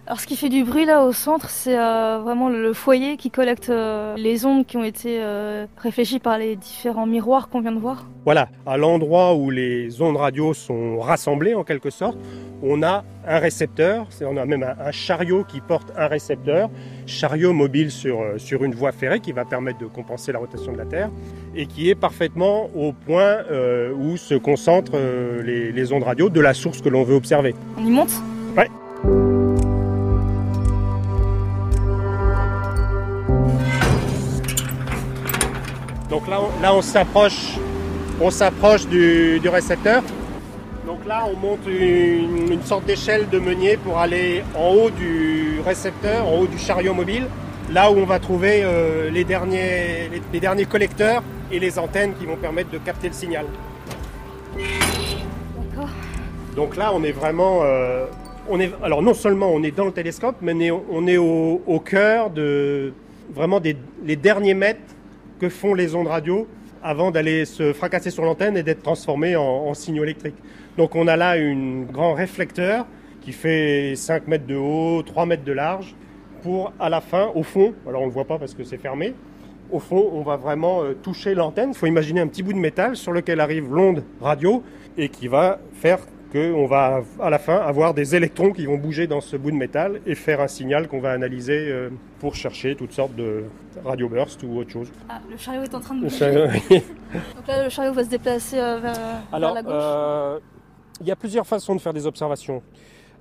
Speaker 4: Alors ce qui fait du bruit là au centre, c'est euh, vraiment le foyer qui collecte euh, les ondes qui ont été euh, réfléchies par les différents miroirs qu'on vient de voir.
Speaker 5: Voilà, à l'endroit où les ondes radio sont rassemblées en quelque sorte, on a un récepteur, on a même un, un chariot qui porte un récepteur, chariot mobile sur, sur une voie ferrée qui va permettre de compenser la rotation de la Terre et qui est parfaitement au point où se concentrent les, les ondes radio de la source que l'on veut observer.
Speaker 4: On y monte?
Speaker 5: Ouais. Donc là, on, là, on s'approche, on s'approche du, du récepteur. Donc là, on monte une, une sorte d'échelle de meunier pour aller en haut du récepteur, en haut du chariot mobile, là où on va trouver euh, les, derniers, les, les derniers collecteurs et les antennes qui vont permettre de capter le signal. Donc là, on est vraiment. euh, on est, alors non seulement on est dans le télescope, mais on est, on est au, au cœur de vraiment des les derniers mètres que font les ondes radio avant d'aller se fracasser sur l'antenne et d'être transformés en, en signaux électriques. Donc on a là un grand réflecteur qui fait 5 mètres de haut, 3 mètres de large, pour à la fin, au fond, alors on ne le voit pas parce que c'est fermé, au fond, on va vraiment euh, toucher l'antenne. Il faut imaginer un petit bout de métal sur lequel arrive l'onde radio et qui va faire qu'on va à la fin avoir des électrons qui vont bouger dans ce bout de métal et faire un signal qu'on va analyser euh, pour chercher toutes sortes de radio burst ou autre chose.
Speaker 4: Ah, le chariot est en train de bouger. Donc là, le chariot va se déplacer euh, vers, la gauche.
Speaker 5: euh, il y a plusieurs façons de faire des observations.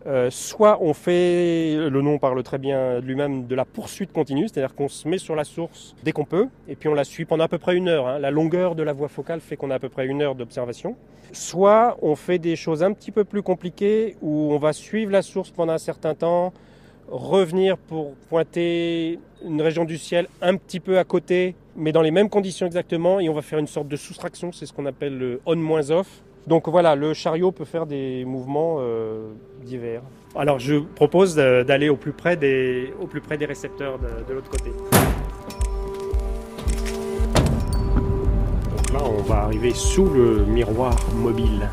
Speaker 5: Euh, soit on fait, le nom parle très bien de lui-même, de la poursuite continue, c'est-à-dire qu'on se met sur la source dès qu'on peut, et puis on la suit pendant à peu près une heure. hein. La longueur de la voie focale fait qu'on a à peu près une heure d'observation. Soit on fait des choses un petit peu plus compliquées, où on va suivre la source pendant un certain temps, revenir pour pointer une région du ciel un petit peu à côté, mais dans les mêmes conditions exactement, et on va faire une sorte de soustraction, c'est ce qu'on appelle le on-off. Donc voilà, le chariot peut faire des mouvements euh, divers. Alors je propose d'aller au plus près des, au plus près des récepteurs de, de l'autre côté. Donc là, on va arriver sous le miroir mobile.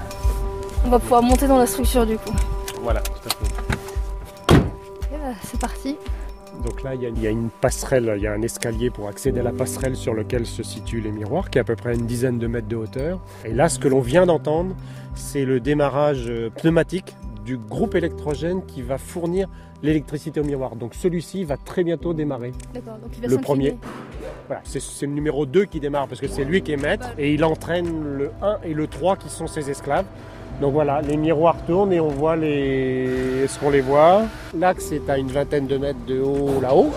Speaker 4: On va pouvoir monter dans la structure du coup.
Speaker 5: Voilà, tout à fait.
Speaker 4: Bah, c'est parti.
Speaker 5: Donc là, il y, a, il y a une passerelle, il y a un escalier pour accéder à la passerelle sur lequel se situent les miroirs, qui est à peu près une dizaine de mètres de hauteur. Et là, ce que l'on vient d'entendre, c'est le démarrage euh, pneumatique du groupe électrogène qui va fournir l'électricité au miroir. Donc celui-ci va très bientôt démarrer.
Speaker 4: D'accord, donc il va
Speaker 5: Le premier. Voilà, c'est c'est le numéro 2 qui démarre parce que c'est lui qui est maître et il entraîne le 1 et le 3 qui sont ses esclaves. Donc voilà, les miroirs tournent et on voit les. Est-ce qu'on les voit? L'axe est à une vingtaine de mètres de haut là-haut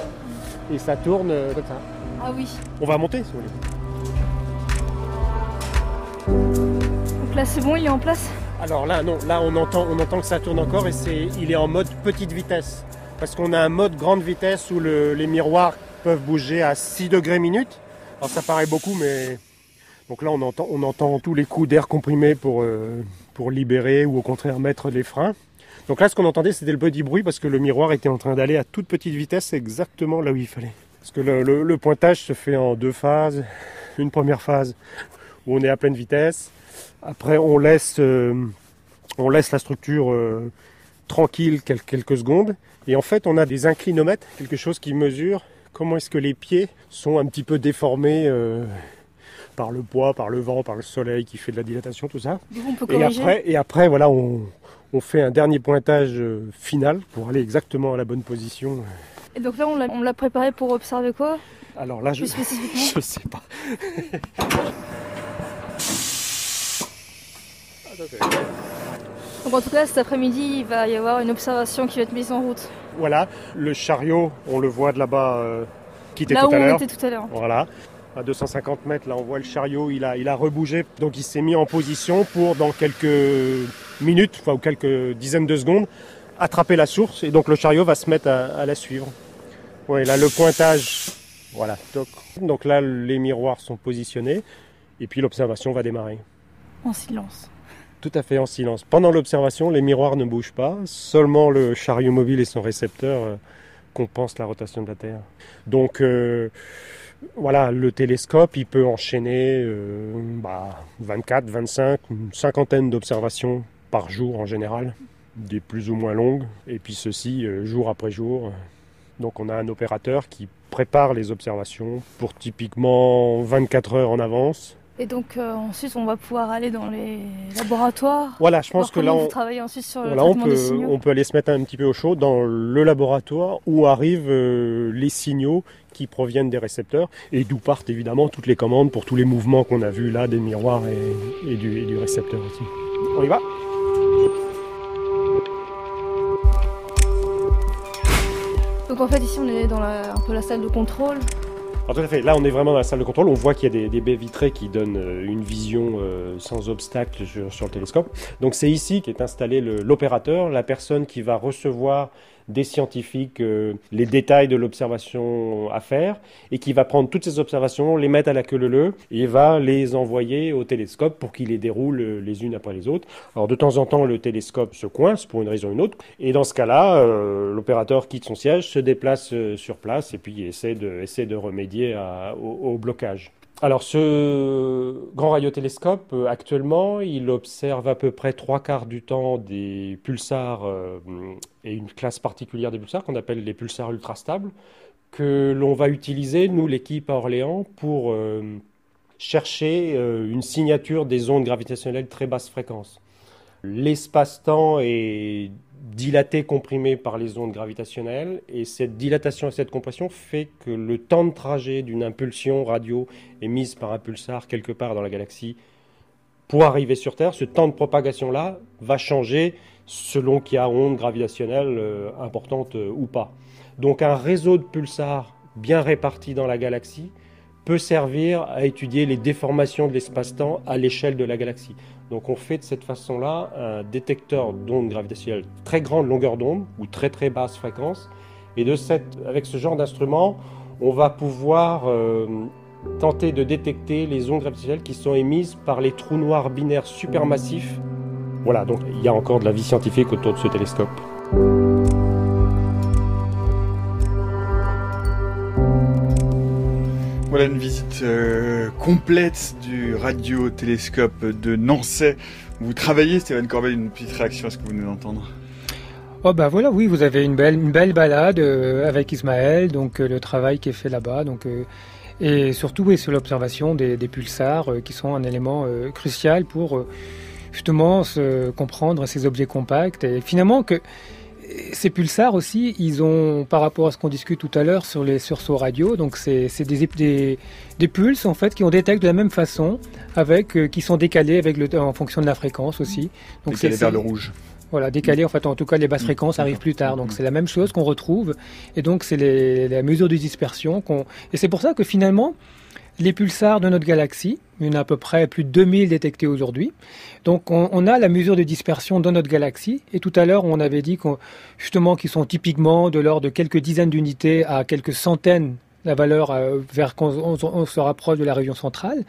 Speaker 5: et ça tourne euh, comme ça.
Speaker 4: Ah oui.
Speaker 5: On va monter si vous voulez.
Speaker 4: Donc là c'est bon, il est en place?
Speaker 5: Alors là, non, là on entend, on entend que ça tourne encore et c'est, il est en mode petite vitesse. Parce qu'on a un mode grande vitesse où le- les miroirs peuvent bouger à 6 degrés minute. Alors ça paraît beaucoup, mais. Donc là on entend, tous les coups d'air comprimé pour, euh, pour libérer ou au contraire mettre les freins. Donc là ce qu'on entendait c'était le petit bruit parce que le miroir était en train d'aller à toute petite vitesse exactement là où il fallait. Parce que le, pointage se fait en deux phases. Une première phase où on est à pleine vitesse. Après on laisse. euh, on laisse la structure euh, tranquille quel- quelques secondes. Et en fait, on a des inclinomètres, quelque chose qui mesure comment est-ce que les pieds sont un petit peu déformés par le poids, par le vent, par le soleil qui fait de la dilatation, tout ça.
Speaker 4: On peut
Speaker 5: Et
Speaker 4: corriger.
Speaker 5: après, et après voilà, on, on fait un dernier pointage euh, final pour aller exactement à la bonne position.
Speaker 4: Et donc là on l'a- préparé pour observer quoi?
Speaker 5: Alors là, je je sais pas.
Speaker 4: Donc en tout cas cet après-midi il va y avoir une observation qui va être mise en route.
Speaker 5: Voilà, le chariot, on le voit de là-bas, euh, quitter
Speaker 4: Là
Speaker 5: tout
Speaker 4: où
Speaker 5: à
Speaker 4: on était tout à l'heure.
Speaker 5: Voilà. À 250 mètres, là, on voit le chariot, il a, il a rebougé. Donc, il s'est mis en position pour, dans quelques minutes, enfin, ou quelques dizaines de secondes, attraper la source. Et donc, le chariot va se mettre à, à la suivre. Ouais, là, le pointage. Voilà. toc. Donc, là, les miroirs sont positionnés. Et puis, l'observation va démarrer.
Speaker 4: En silence.
Speaker 5: Tout à fait en silence. Pendant l'observation, les miroirs ne bougent pas. Seulement le chariot mobile et son récepteur euh, compense la rotation de la Terre. Donc voilà, le télescope, il peut enchaîner 24, 25, une cinquantaine d'observations par jour en général, des plus ou moins longues, et puis ceci jour après jour. Donc on a un opérateur qui prépare les observations pour typiquement 24 heures en avance.
Speaker 4: Et donc euh, ensuite on va pouvoir aller dans les laboratoires.
Speaker 5: Voilà, je pense que là
Speaker 4: on, ensuite sur
Speaker 5: le on peut, on peut aller se mettre un petit peu au chaud dans le laboratoire où arrivent euh, les signaux qui proviennent des récepteurs et d'où partent évidemment toutes les commandes pour tous les mouvements qu'on a vus là des miroirs et, du, et du récepteur aussi. On y va?
Speaker 4: Donc en fait ici on est dans un peu la salle de contrôle.
Speaker 5: Alors tout à fait, là on est vraiment dans la salle de contrôle, on voit qu'il y a des, baies vitrées qui donnent euh, une vision euh, sans obstacle sur, le télescope. Donc c'est ici qu'est installé l'opérateur, la personne qui va recevoir des scientifiques euh, les détails de l'observation à faire et qui va prendre toutes ces observations, les mettre à la queue leu et va les envoyer au télescope pour qu'il les déroule euh, les unes après les autres. Alors de temps en temps, le télescope se coince pour une raison ou une autre et dans ce cas-là, euh, l'opérateur quitte son siège, se déplace sur place et puis essaie de, essaie de remédier au blocage. Alors ce grand radiotélescope, euh, actuellement, il observe à peu près trois quarts du temps des pulsars euh, et une classe particulière des pulsars qu'on appelle les pulsars ultrastables, que l'on va utiliser, nous, l'équipe à Orléans, pour euh, chercher une signature des ondes gravitationnelles très basse fréquence. L'espace-temps est dilaté, comprimé par les ondes gravitationnelles, et cette dilatation et cette compression fait que le temps de trajet d'une impulsion radio émise par un pulsar quelque part dans la galaxie pour arriver sur Terre, ce temps de propagation-là va changer selon qu'il y a onde gravitationnelle euh, importante euh, ou pas. Donc un réseau de pulsars bien répartis dans la galaxie peut servir à étudier les déformations de l'espace-temps à l'échelle de la galaxie. Donc on fait de cette façon-là un détecteur d'ondes gravitationnelles très grande longueur d'onde ou très très basse fréquence. Et de cette, avec ce genre d'instrument, on va pouvoir euh, tenter de détecter les ondes gravitationnelles qui sont émises par les trous noirs binaires supermassifs. Voilà, donc il y a encore de la vie scientifique autour de ce télescope.
Speaker 1: Voilà une visite euh, complète du radiotélescope de Nancy. Vous travaillez, Stéphane Corbet, une petite réaction à ce que vous venez d'entendre?
Speaker 2: Oh bah voilà, oui, vous avez une belle, une belle balade euh, avec Ismaël, donc euh, le travail qui est fait là-bas, donc et surtout oui, sur l'observation des, des, pulsars qui sont un élément crucial pour justement se comprendre ces objets compacts et finalement que ces pulsars aussi, ils ont, par rapport à ce qu'on discute tout à l'heure sur les sursauts radio, donc c'est des, des, des, pulses en fait qui on détecte de la même façon, avec euh, qui sont décalés avec le, en fonction de la fréquence aussi.
Speaker 1: Donc c'est vers le rouge.
Speaker 2: Voilà, décalés en fait, en tout cas les basses mmh. fréquences arrivent plus tard, donc mmh. c'est la même chose qu'on retrouve, et donc c'est la mesure de dispersion et c'est pour ça que finalement les pulsars de notre galaxie. Il y en a à peu près plus de 2000 détectés aujourd'hui. Donc on, a la mesure de dispersion dans notre galaxie. Et tout à l'heure, on avait dit justement qu'ils sont typiquement de l'ordre de quelques dizaines d'unités à quelques centaines la valeur euh, vers quand on, se rapproche de la région centrale,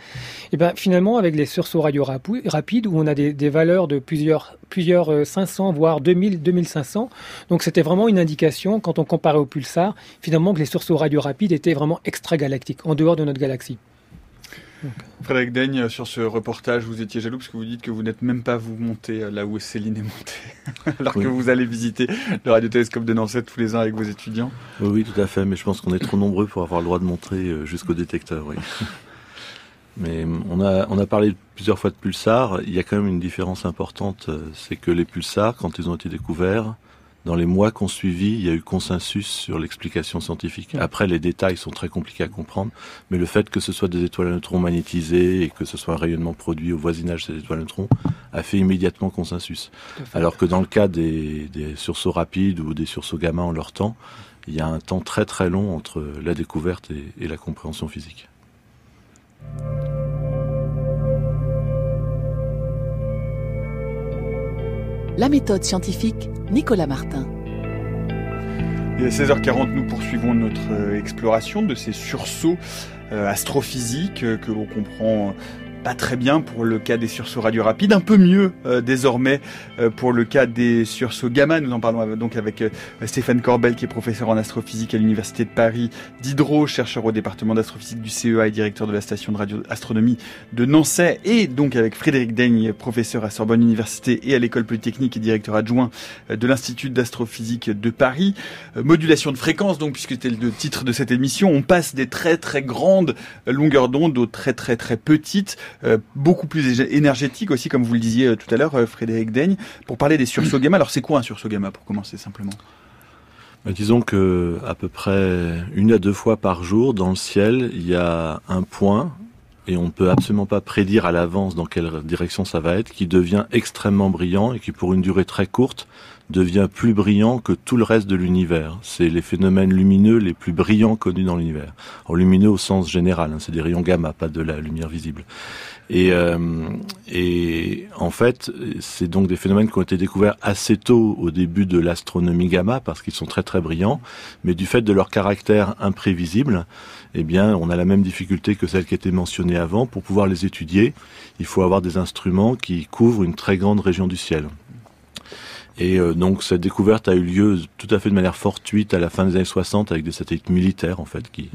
Speaker 2: et bien finalement avec les sursauts radio rapides où on a des, valeurs de plusieurs plusieurs 500 euh, voire 2000 2500, donc c'était vraiment une indication quand on comparait au pulsar finalement que les sursauts radio rapides étaient vraiment extragalactiques en dehors de notre galaxie.
Speaker 1: Frédéric Daigne, sur ce reportage, vous étiez jaloux parce que vous dites que vous n'êtes même pas vous monté euh, là où Céline est montée, alors que vous allez visiter le radiotélescope de Nancy tous les ans avec vos étudiants.
Speaker 3: Oui, oui, tout à fait, mais je pense qu'on est trop nombreux pour avoir le droit de montrer euh, jusqu'au détecteur. Oui. Mais on a, on a parlé plusieurs fois de pulsars. Il y a quand même une différence importante, euh, c'est que les pulsars, quand ils ont été découverts, dans les mois qu'on suivi, il y a eu consensus sur l'explication scientifique. Après, les détails sont très compliqués à comprendre, mais le fait que ce soit des étoiles à neutrons magnétisées et que ce soit un rayonnement produit au voisinage de ces étoiles à neutrons a fait immédiatement consensus. Alors que dans le cas des, sursauts rapides ou des sursauts gamma en leur temps, il y a un temps très très long entre la découverte et la compréhension physique.
Speaker 6: La méthode scientifique, Nicolas Martin.
Speaker 1: Et à 16h40, nous poursuivons notre euh, exploration de ces sursauts euh, astrophysiques euh, que l'on comprend pas très bien pour le cas des sursauts radio rapides, un peu mieux désormais pour le cas des sursauts gamma. Nous en parlons donc avec Stéphane Corbel qui est professeur en astrophysique à l'Université de Paris, Diderot, chercheur au département d'astrophysique du CEA et directeur de la station de radioastronomie de Nancy, et donc avec Frédéric Daigne, professeur à Sorbonne Université et à l'école polytechnique et directeur adjoint de l'Institut d'astrophysique de Paris. Modulation de fréquence, donc puisque c'était le titre de cette émission, on passe des très très grandes longueurs d'onde aux très très très petites, beaucoup plus énergétiques aussi, comme vous le disiez tout à l'heure, Frédéric Daigne, pour parler des sursauts gamma. Alors c'est quoi un sursaut gamma pour commencer simplement?
Speaker 3: Bah, disons que à peu près une à deux fois par jour dans le ciel, il y a un point et on ne peut absolument pas prédire à l'avance dans quelle direction ça va être, qui devient extrêmement brillant et qui pour une durée très courte devient plus brillant que tout le reste de l'univers. C'est les phénomènes lumineux les plus brillants connus dans l'univers. En lumineux au sens général, hein, c'est des rayons gamma, pas de la lumière visible. Et, euh, et en fait, c'est donc des phénomènes qui ont été découverts assez tôt au début de l'astronomie gamma parce qu'ils sont très très brillants, mais du fait de leur caractère imprévisible, eh bien, on a la même difficulté que celle qui était mentionnée avant. Pour pouvoir les étudier, il faut avoir des instruments qui couvrent une très grande région du ciel. Et euh, donc cette découverte a eu lieu tout à fait de manière fortuite à la fin des années 60 avec des satellites militaires en fait qui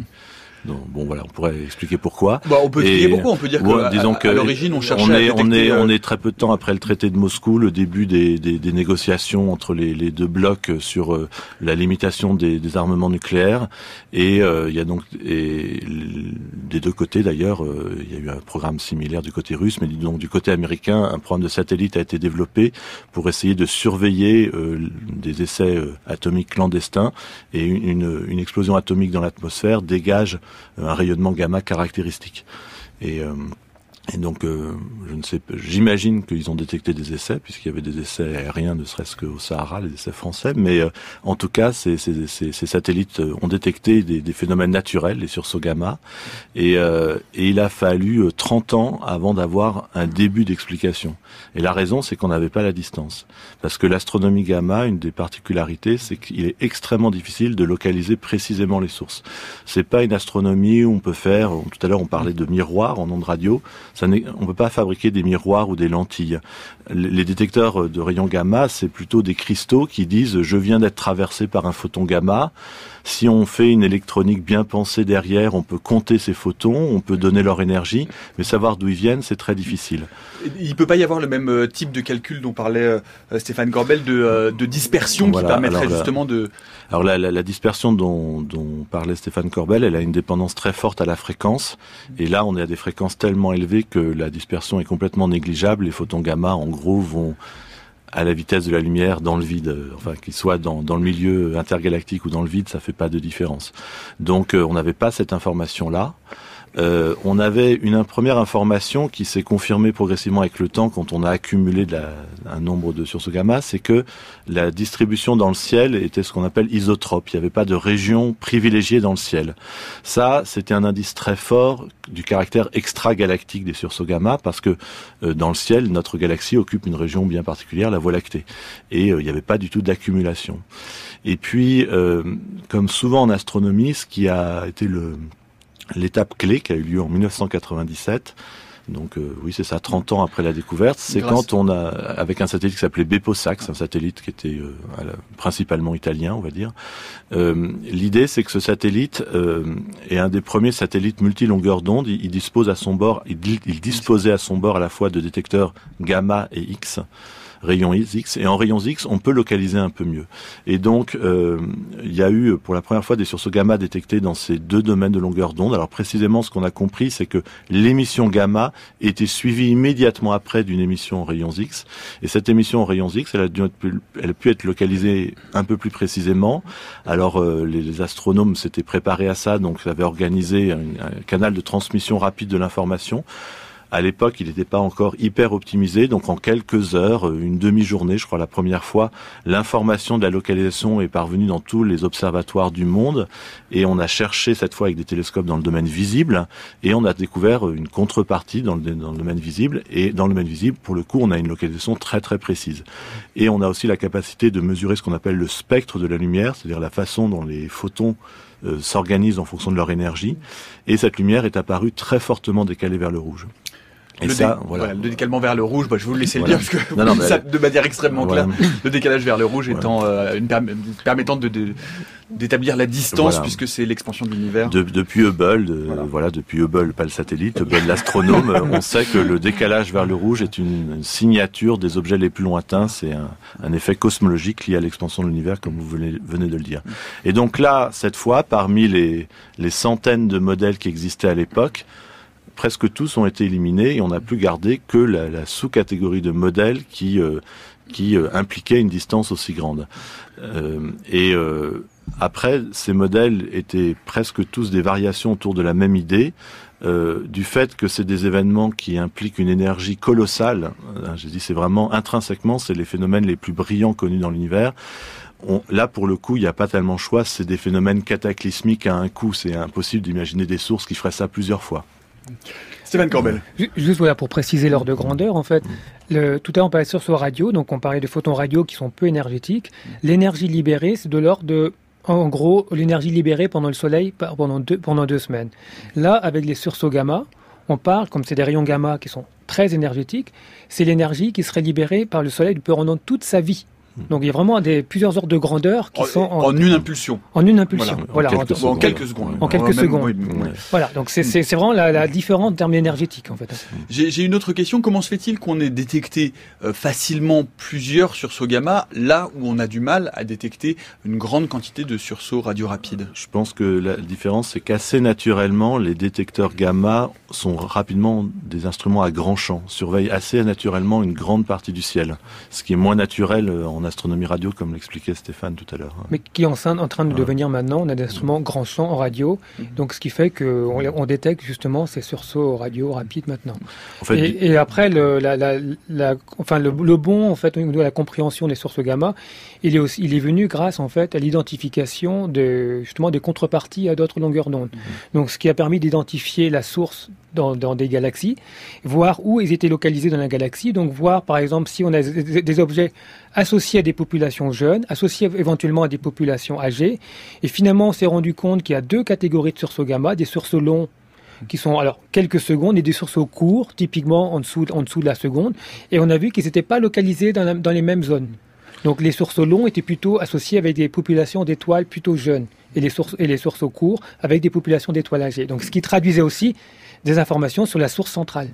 Speaker 3: bon voilà, on pourrait expliquer pourquoi.
Speaker 1: Bah, on peut expliquer pourquoi. On peut dire que disons à, l'origine on cherchait
Speaker 3: on est,
Speaker 1: on
Speaker 3: est
Speaker 1: on
Speaker 3: est très peu de temps après le traité de Moscou, le début des, des, des négociations entre les, les, deux blocs sur euh, la limitation des, des, armements nucléaires. Et euh, il y a donc et, des deux côtés d'ailleurs, euh, il y a eu un programme similaire du côté russe, mais donc du côté américain, un programme de satellite a été développé pour essayer de surveiller des essais atomiques clandestins et une, une explosion atomique dans l'atmosphère dégage un rayonnement gamma caractéristique. Et euh, et donc, euh, je ne sais, j'imagine qu'ils ont détecté des essais, puisqu'il y avait des essais aériens, ne serait-ce qu'au Sahara, les essais français. Mais euh, en tout cas, ces, ces, ces, satellites ont détecté des, des, phénomènes naturels, les sursauts gamma. Et, euh, et il a fallu 30 ans avant d'avoir un début d'explication. Et la raison, c'est qu'on n'avait pas la distance. Parce que l'astronomie gamma, une des particularités, c'est qu'il est extrêmement difficile de localiser précisément les sources. C'est pas une astronomie où on peut faire, tout à l'heure on parlait de miroirs en ondes radio, on ne peut pas fabriquer des miroirs ou des lentilles. Les détecteurs de rayons gamma, c'est plutôt des cristaux qui disent je viens d'être traversé par un photon gamma. Si on fait une électronique bien pensée derrière, on peut compter ces photons, on peut donner leur énergie, mais savoir d'où ils viennent, c'est très difficile.
Speaker 1: Il peut pas y avoir le même euh, type de calcul dont parlait euh, Stéphane Gorbel de, euh, dispersion qui permettrait justement de...
Speaker 3: Alors la, dispersion dont, dont, parlait Stéphane Corbel, elle a une dépendance très forte à la fréquence. Et là, on est à des fréquences tellement élevées que la dispersion est complètement négligeable. Les photons gamma, en gros, vont à la vitesse de la lumière dans le vide. Enfin, qu'il soit dans, dans, le milieu intergalactique ou dans le vide, ça fait pas de différence. Donc, on n'avait pas cette information-là. Euh, on avait une première information qui s'est confirmée progressivement avec le temps quand on a accumulé un nombre de sursauts gamma, c'est que la distribution dans le ciel était ce qu'on appelle isotrope. Il n'y avait pas de région privilégiée dans le ciel. Ça, c'était un indice très fort du caractère extragalactique des sursauts gamma parce que euh, dans le ciel, notre galaxie occupe une région bien particulière, la Voie lactée, et euh, il n'y avait pas du tout d'accumulation. Et puis, comme souvent en astronomie, ce qui a été le l'étape clé qui a eu lieu en 1997. Donc euh, oui, c'est ça, 30 ans après la découverte, c'est quand on a, avec un satellite qui s'appelait Beposax, un satellite qui était euh, principalement italien, on va dire. Euh, L'idée, c'est que ce satellite euh, est un des premiers satellites multilongueurs d'onde. Il, il, dispose à son bord, il, il disposait à son bord à la fois de détecteurs gamma et X rayons X. Et en rayons X, on peut localiser un peu mieux. Et donc, euh, il y a eu pour la première fois des sursauts gamma détectés dans ces deux domaines de longueur d'onde. Alors précisément, ce qu'on a compris, c'est que l'émission gamma était suivie immédiatement après d'une émission en rayons X. Et cette émission en rayons X, elle a, dû, elle a pu être localisée un peu plus précisément. Alors, euh, les, astronomes s'étaient préparés à ça, donc ils avaient organisé un canal de transmission rapide de l'information. À l'époque, il n'était pas encore hyper optimisé, donc en quelques heures, euh, une demi-journée, je crois la première fois, l'information de la localisation est parvenue dans tous les observatoires du monde, et on a cherché cette fois avec des télescopes dans le domaine visible, et on a découvert une contrepartie dans le, dans le domaine visible, et dans le domaine visible, pour le coup, on a une localisation très très précise. Et on a aussi la capacité de mesurer ce qu'on appelle le spectre de la lumière, c'est-à-dire la façon dont les photons euh, s'organisent en fonction de leur énergie, et cette lumière est apparue très fortement décalée vers le rouge.
Speaker 1: Et le, ça, voilà. le décalement vers le rouge, bah, je vais vous le laisser le dire parce que ça de manière extrêmement claire. Le décalage vers le rouge étant euh, une permettant de, de d'établir la distance puisque c'est l'expansion de l'univers.
Speaker 3: depuis Hubble, voilà. depuis Hubble, pas le satellite, Hubble l'astronome, on sait que le décalage vers le rouge est une, signature des objets les plus lointains. C'est un, un, effet cosmologique lié à l'expansion de l'univers, comme vous venez, venez, de le dire. Et donc là, cette fois, parmi les, les centaines de modèles qui existaient à l'époque, presque tous ont été éliminés et on n'a plus gardé que la, sous-catégorie de modèles qui euh, euh, impliquait une distance aussi grande. Euh, et après, ces modèles étaient presque tous des variations autour de la même idée, du fait que c'est des événements qui impliquent une énergie colossale. J'ai dit, c'est vraiment intrinsèquement, c'est les phénomènes les plus brillants connus dans l'univers. là, pour le coup, il n'y a pas tellement choix. C'est des phénomènes cataclysmiques à un coup. C'est impossible d'imaginer des sources qui feraient ça plusieurs fois.
Speaker 1: Stéphane Corbel.
Speaker 2: Juste voilà, pour préciser l'ordre de grandeur, en fait, le, tout à l'heure on parlait sur ce radio, donc on parlait de photons radio qui sont peu énergétiques. L'énergie libérée, c'est de l'ordre de en gros, l'énergie libérée pendant le soleil pendant deux, pendant deux semaines. Là, avec les sursauts gamma, on parle, comme c'est des rayons gamma qui sont très énergétiques, c'est l'énergie qui serait libérée par le soleil pendant toute sa vie. Donc il y a vraiment des, plusieurs ordres de grandeur qui sont
Speaker 1: en, une impulsion.
Speaker 2: En une impulsion.
Speaker 1: Voilà. En, quelques, secondes.
Speaker 2: En quelques secondes. Voilà. Donc c'est vraiment la, la, différence en termes énergétiques en fait.
Speaker 1: J'ai une autre question. Comment se fait-il qu'on ait détecté euh, facilement plusieurs sursauts gamma là où on a du mal à détecter une grande quantité de sursauts radio rapides
Speaker 3: Je pense que la différence c'est qu'assez naturellement les détecteurs gamma sont rapidement des instruments à grand champ, surveillent assez naturellement une grande partie du ciel, ce qui est moins naturel euh, en astronomie radio, comme l'expliquait Stéphane tout à l'heure.
Speaker 2: Mais qui est en, en train de devenir maintenant, on a des instruments grand champ en radio, mhm. donc ce qui fait qu'on on détecte justement ces sursauts radio rapides maintenant. et, après, le, la, la, enfin, le, bon en fait, de la compréhension des sources gamma, il est, aussi, il est venu grâce en fait à l'identification de, justement des contreparties à d'autres longueurs d'onde. Mhm. Donc ce qui a permis d'identifier la source dans, dans, des galaxies, voir où ils étaient localisés dans la galaxie, donc voir par exemple si on a des objets associés à des populations jeunes, associés éventuellement à des populations âgées, et finalement on s'est rendu compte qu'il y a deux catégories de sursauts gamma, des sursauts longs qui sont alors quelques secondes et des sursauts courts, typiquement en dessous, de la seconde, et on a vu qu'ils n'étaient pas localisés dans, les mêmes zones. Donc les sursauts longs étaient plutôt associés avec des populations d'étoiles plutôt jeunes et les, sources, et les avec des populations d'étoiles âgées. Donc ce qui traduisait aussi des informations sur la source centrale.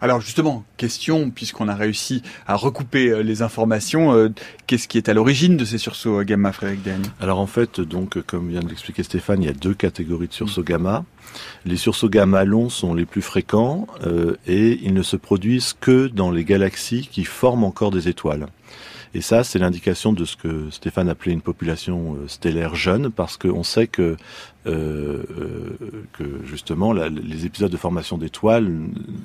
Speaker 1: Alors justement, question, puisqu'on a réussi à recouper euh, les informations, euh, qu'est-ce qui est à l'origine de ces sursauts gamma, Frédéric
Speaker 3: Alors en fait, donc comme vient de l'expliquer Stéphane, il y a deux catégories de sursauts gamma. Les sursauts gamma longs sont les plus fréquents euh, et ils ne se produisent que dans les galaxies qui forment encore des étoiles. Et ça, c'est l'indication de ce que Stéphane appelait une population euh, stellaire jeune, parce qu'on sait que, euh, euh, que justement, les épisodes de formation d'étoiles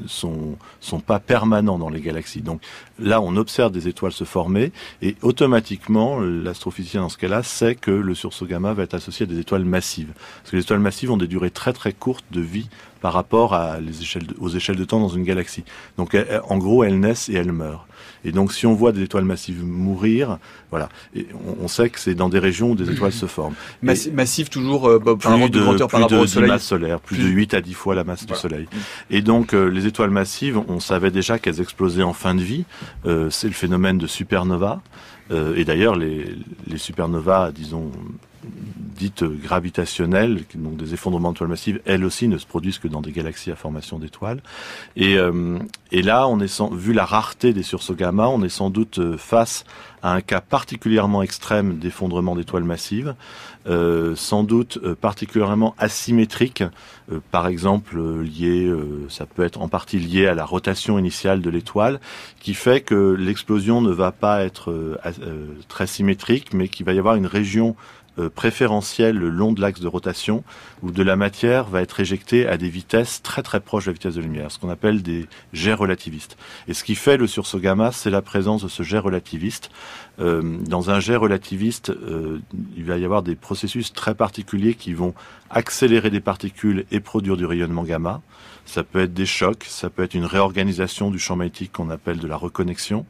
Speaker 3: sont sont pas permanents dans les galaxies. Donc là, on observe des étoiles se former, et automatiquement, l'astrophysicien dans ce cas-là sait que le sursaut gamma va être associé à des étoiles massives, parce que les étoiles massives ont des durées très très courtes de vie par rapport à les échelles aux échelles de temps dans une galaxie. Donc en gros, elles naissent et elles meurent. Et donc, si on voit des étoiles massives mourir, voilà, et on, sait que c'est dans des régions où des étoiles se forment.
Speaker 1: massive toujours, euh, plus, de,
Speaker 3: de par au Soleil. masse solaire, plus, de 8 à 10 fois la masse du Soleil. Et donc, euh, les étoiles massives, on savait déjà qu'elles explosaient en fin de vie. Euh, c'est le phénomène de supernova. Euh, et d'ailleurs, les, les supernovas, disons, dites gravitationnelles, donc des effondrements d'étoiles massives, elles aussi ne se produisent que dans des galaxies à formation d'étoiles. Et, euh, et là, on est sans, vu la rareté des sursauts gamma, on est sans doute face à un cas particulièrement extrême d'effondrement d'étoiles massives, sans doute euh, particulièrement asymétrique, par exemple lié, ça peut être en partie lié à la rotation initiale de l'étoile, qui fait que l'explosion ne va pas être très symétrique, mais qu'il va y avoir une région euh, préférentiel le long de l'axe de rotation où de la matière va être éjectée à des vitesses très très proches de la vitesse de lumière, ce qu'on appelle des jets relativistes. Et ce qui fait le sursaut gamma, c'est la présence de ce jet relativiste. Euh, dans un jet relativiste, euh, il va y avoir des processus très particuliers qui vont accélérer des particules et produire du rayonnement gamma. Ça peut être des chocs, ça peut être une réorganisation du champ magnétique qu'on appelle de la reconnexion.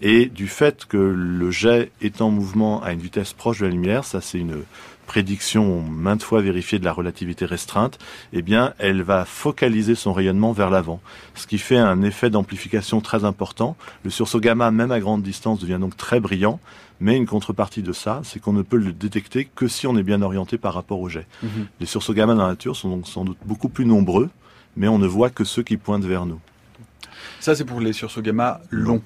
Speaker 3: Et du fait que le jet est en mouvement à une vitesse proche de la lumière, ça c'est une prédiction maintes fois vérifiée de la relativité restreinte, eh bien, elle va focaliser son rayonnement vers l'avant, ce qui fait un effet d'amplification très important. Le sursaut gamma, même à grande distance, devient donc très brillant, mais une contrepartie de ça, c'est qu'on ne peut le détecter que si on est bien orienté par rapport au jet.
Speaker 1: Mhm.
Speaker 3: Les sursauts gamma dans la nature sont donc sans doute beaucoup plus nombreux, mais on ne voit que ceux qui pointent vers nous.
Speaker 1: Ça, c'est pour les sursauts gamma longs.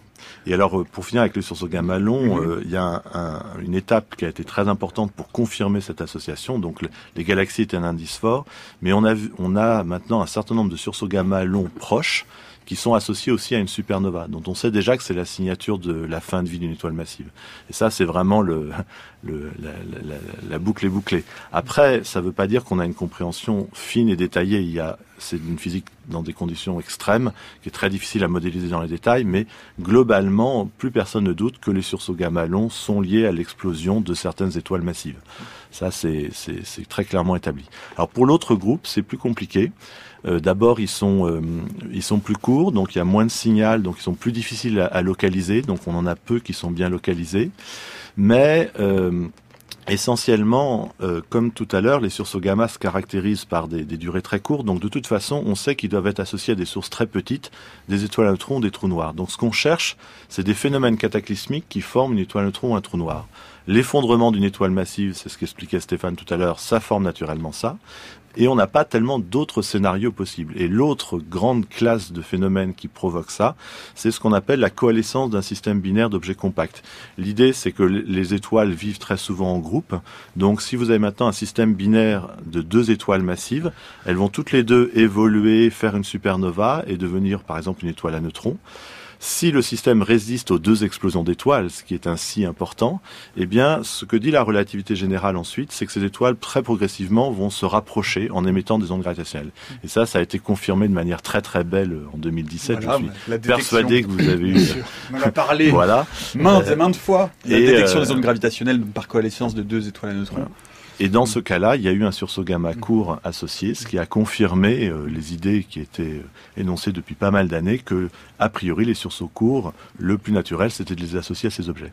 Speaker 3: Et alors, euh, pour finir avec le sursaut gamma long,
Speaker 1: Mhm.
Speaker 3: euh, il y a un- un- une étape qui a été très importante pour confirmer cette association. Donc, le- les galaxies étaient un indice fort, mais on a, vu, on a maintenant un certain nombre de sursauts gamma longs proches qui sont associés aussi à une supernova, dont on sait déjà que c'est la signature de la fin de vie d'une étoile massive. Et ça, c'est vraiment le, le- la, la- la- boucle est bouclée. Après, ça ne veut pas dire qu'on a une compréhension fine et détaillée. Il y a, c'est une physique dans des conditions extrêmes qui est très difficile à modéliser dans les détails, mais globalement, plus personne ne doute que les sursauts gamma longs sont liés à l'explosion de certaines étoiles massives. Ça, c'est très clairement établi. Alors pour l'autre groupe, c'est plus compliqué. Euh, D'abord, ils sont euh, ils sont plus courts, donc il y a moins de signal, donc ils sont plus difficiles à, localiser. Donc on en a peu qui sont bien localisés, mais euh, Essentiellement, comme tout à l'heure, les sursauts gamma se caractérisent par des, des durées très courtes. Donc, de toute façon, on sait qu'ils doivent être associés à des sources très petites, des étoiles à neutrons, des trous noirs. Donc, ce qu'on cherche, c'est des phénomènes cataclysmiques qui forment une étoile à neutrons ou un trou noir. L'effondrement d'une étoile massive, c'est ce qu'expliquait Stéphane tout à l'heure, ça forme naturellement ça. Et on n'a pas tellement d'autres scénarios possibles. Et l'autre grande classe de phénomènes qui provoque ça, c'est ce qu'on appelle la coalescence d'un système binaire d'objets compacts. L'idée, c'est que les étoiles vivent très souvent en groupe. Donc, si vous avez maintenant un système binaire de deux étoiles massives, elles vont toutes les deux évoluer, faire une supernova et devenir, par exemple, une étoile à neutrons. Si le système résiste aux deux explosions d'étoiles, ce qui est ainsi important, eh bien, ce que dit la relativité générale ensuite, c'est que ces étoiles, très progressivement, vont se rapprocher en émettant des ondes gravitationnelles. Et ça, ça a été confirmé de manière très très belle en 2017.
Speaker 1: Voilà,
Speaker 3: Je suis persuadé que vous avez eu.
Speaker 1: Bien sûr. On en a parlé
Speaker 3: voilà.
Speaker 1: maintes et maintes fois. La
Speaker 3: Et,
Speaker 1: détection
Speaker 3: euh,
Speaker 1: des ondes gravitationnelles par coalescence de deux étoiles à neutrons.
Speaker 3: Et dans ce cas-là, il y a eu un sursaut gamma court associé, ce qui a confirmé euh, les idées qui étaient euh, énoncées depuis pas mal d'années que, a priori, les sursauts courts, le plus naturel, c'était de les associer à ces objets.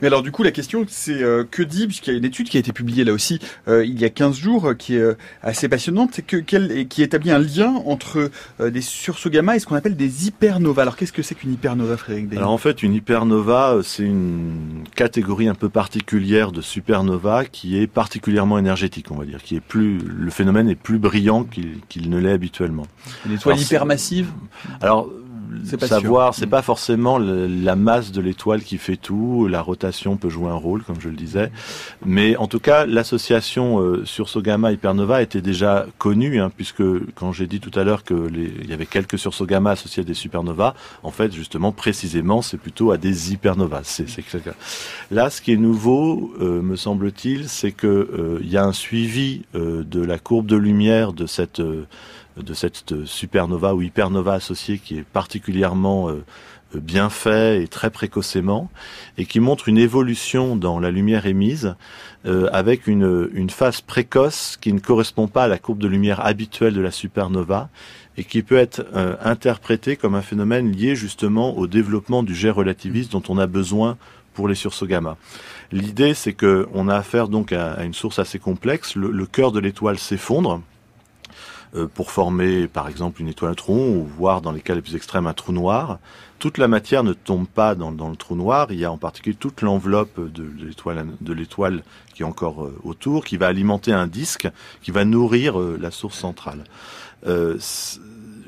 Speaker 1: Mais alors du coup la question c'est euh, que dit, puisqu'il y a une étude qui a été publiée là aussi euh, il y a 15 jours qui est assez passionnante, c'est que qui établit un lien entre des sursauts gamma et ce qu'on appelle des hypernovas. Alors qu'est-ce que c'est qu'une hypernova Frédéric Day
Speaker 3: Alors en fait, une hypernova, c'est une catégorie un peu particulière de supernova qui est particulièrement énergétique, on va dire, qui est plus, le phénomène est plus brillant qu'il ne l'est habituellement.
Speaker 1: Une étoile hypermassive?
Speaker 3: Alors,
Speaker 1: pas
Speaker 3: savoir, c'est pas forcément le- la masse de l'étoile qui fait tout. La rotation peut jouer un rôle, comme je le disais. Mais en tout cas, l'association euh, sursaut gamma hypernova était déjà connue, hein, puisque quand j'ai dit tout à l'heure que les, il y avait quelques sursauts gamma associés à des supernovas, en fait, justement, précisément, c'est plutôt à des hypernovas. C'est, c'est Là, ce qui est nouveau, euh, me semble-t-il, c'est que euh, il y a un suivi euh, de la courbe de lumière de cette euh, de cette euh, supernova ou hypernova associée qui est particulièrement euh, euh, bien fait et très précocement et qui montre une évolution dans la lumière émise avec une, phase précoce qui ne correspond pas à la courbe de lumière habituelle de la supernova et qui peut être interprétée comme un phénomène lié justement au développement du jet relativiste dont on a besoin pour les sursauts gamma. L'idée, c'est que on a affaire donc à, une source assez complexe. Le, cœur de l'étoile s'effondre pour former, par exemple, une étoile à neutrons ou voire dans les cas les plus extrêmes un trou noir. Toute la matière ne tombe pas dans, le trou noir. Il y a en particulier toute l'enveloppe de, l'étoile de l'étoile qui est encore euh, autour, qui va alimenter un disque, qui va nourrir euh, la source centrale. Euh,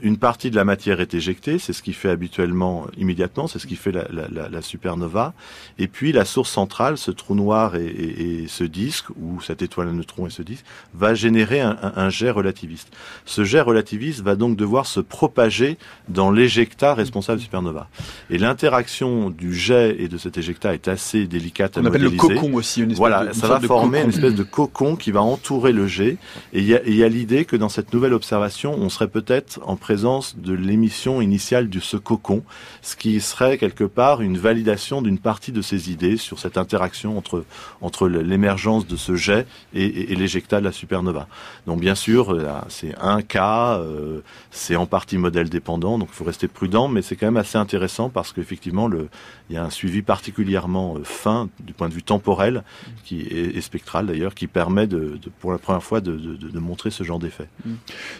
Speaker 3: une partie de la matière est éjectée, c'est ce qui fait habituellement immédiatement, c'est ce qui fait la, la, la, la, supernova. Et puis la source centrale, ce trou noir et, et, et, ce disque, ou cette étoile à neutrons et ce disque, va générer un, un, un, jet relativiste. Ce jet relativiste va donc devoir se propager dans l'éjecta responsable de supernova. Et l'interaction du jet et de cet éjecta est assez délicate
Speaker 1: On
Speaker 3: à
Speaker 1: appelle
Speaker 3: modéliser.
Speaker 1: le cocon aussi. Une espèce
Speaker 3: voilà,
Speaker 1: de,
Speaker 3: ça va former une espèce de cocon qui va entourer le jet. Et il y a, y a l'idée que dans cette nouvelle observation, on serait peut-être en présence présence de l'émission initiale de ce cocon, ce qui serait quelque part une validation d'une partie de ces idées sur cette interaction entre, entre l'émergence de ce jet et, et, l'éjecta de la supernova. Donc bien sûr, euh, c'est un cas, euh, c'est en partie modèle dépendant, donc il faut rester prudent, mais c'est quand même assez intéressant parce qu'effectivement, il y a un suivi particulièrement euh, fin du point de vue temporel qui est, et spectral d'ailleurs, qui permet de, pour la première fois de, montrer ce genre d'effet.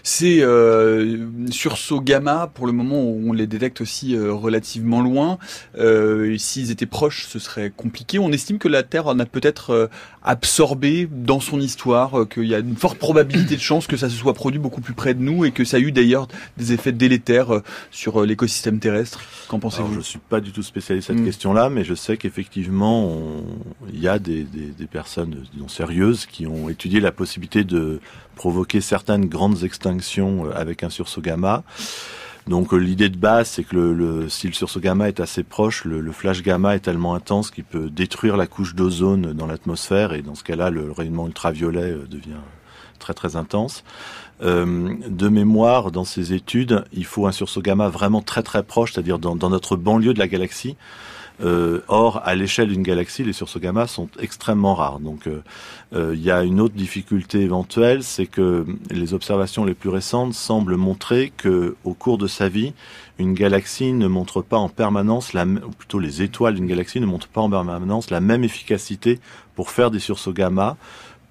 Speaker 1: C'est euh, sursauts gamma, pour le moment, on les détecte aussi euh, relativement loin. Euh, S'ils étaient proches, ce serait compliqué. On estime que la Terre en a peut-être euh, absorbé dans son histoire, qu'il y a une forte probabilité de chance que ça se soit produit beaucoup plus près de nous et que ça a eu d'ailleurs des effets délétères sur l'écosystème terrestre. Qu'en pensez-vous
Speaker 3: Je suis pas du tout spécialiste cette mmh. question-là, mais je sais qu'effectivement, il y a des, des, des personnes disons, sérieuses qui ont étudié la possibilité de provoquer certaines grandes extinctions avec un sursaut gamma. Donc l'idée de base, c'est que le, si le sursaut gamma est assez proche, le, flash gamma est tellement intense qu'il peut détruire la couche d'ozone dans l'atmosphère et dans ce cas-là, le rayonnement ultraviolet devient très très intense. Euh, de mémoire, dans ces études, il faut un sursaut gamma vraiment très très proche, c'est-à-dire dans, notre banlieue de la galaxie. Euh, or, à l'échelle d'une galaxie, les sursauts gamma sont extrêmement rares. Donc, il euh, y a une autre difficulté éventuelle, c'est que les observations les plus récentes semblent montrer que, au cours de sa vie, une galaxie ne montre pas en permanence, la, ou plutôt les étoiles d'une galaxie ne montrent pas en permanence la même efficacité pour faire des sursauts gamma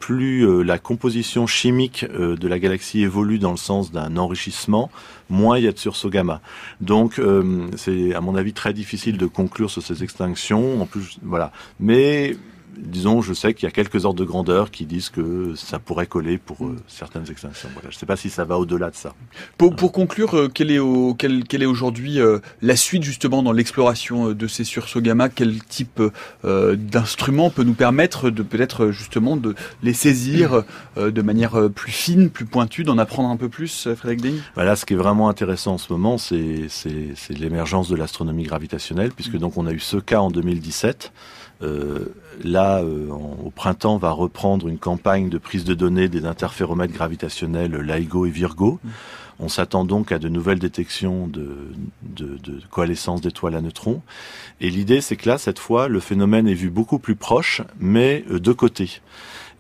Speaker 3: plus euh, la composition chimique euh, de la galaxie évolue dans le sens d'un enrichissement, moins il y a de sursauts gamma. Donc euh, c'est à mon avis très difficile de conclure sur ces extinctions. En plus, voilà. Mais disons, je sais qu'il y a quelques ordres de grandeur qui disent que ça pourrait coller pour euh, certaines extinctions. Voilà. Je ne sais pas si ça va au-delà de ça.
Speaker 1: Pour, pour conclure, euh, quelle est, au, quelle, quelle est aujourd'hui euh, la suite justement dans l'exploration de ces sursauts gamma Quel type d'instrument peut nous permettre de peut-être justement de les saisir de manière plus fine, plus pointue, d'en apprendre un peu plus, Frédéric Deigne
Speaker 3: voilà, Ce qui est vraiment intéressant en ce moment, c'est l'émergence de l'astronomie gravitationnelle, puisque donc on a eu ce cas en 2017. Euh, là, euh, en, au printemps, va reprendre une campagne de prise de données des interféromètres gravitationnels LIGO et Virgo. Mmh. On s'attend donc à de nouvelles détections de, de, de coalescence d'étoiles à neutrons. Et l'idée, c'est que là, cette fois, le phénomène est vu beaucoup plus proche, mais euh, de côté.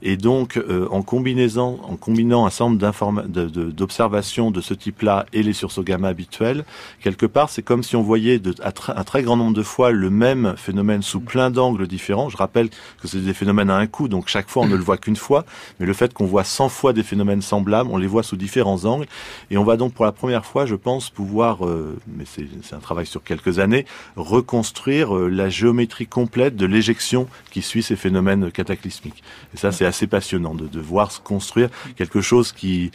Speaker 3: Et donc, euh, en, combinant un certain nombre d'observations de, ce type-là et les sursauts gamma habituels, quelque part, c'est comme si on voyait un très grand nombre de fois le même phénomène sous plein d'angles différents. Je rappelle que c'est des phénomènes à un coup, donc chaque fois on ne le voit qu'une fois, mais le fait qu'on voit 100 fois des phénomènes semblables, on les voit sous différents angles, et on va donc pour la première fois, je pense, pouvoir, euh, mais c'est un travail sur quelques années, reconstruire euh, la géométrie complète de l'éjection qui suit ces phénomènes cataclysmiques. Et ça, c'est assez passionnant de, de voir se construire quelque chose qui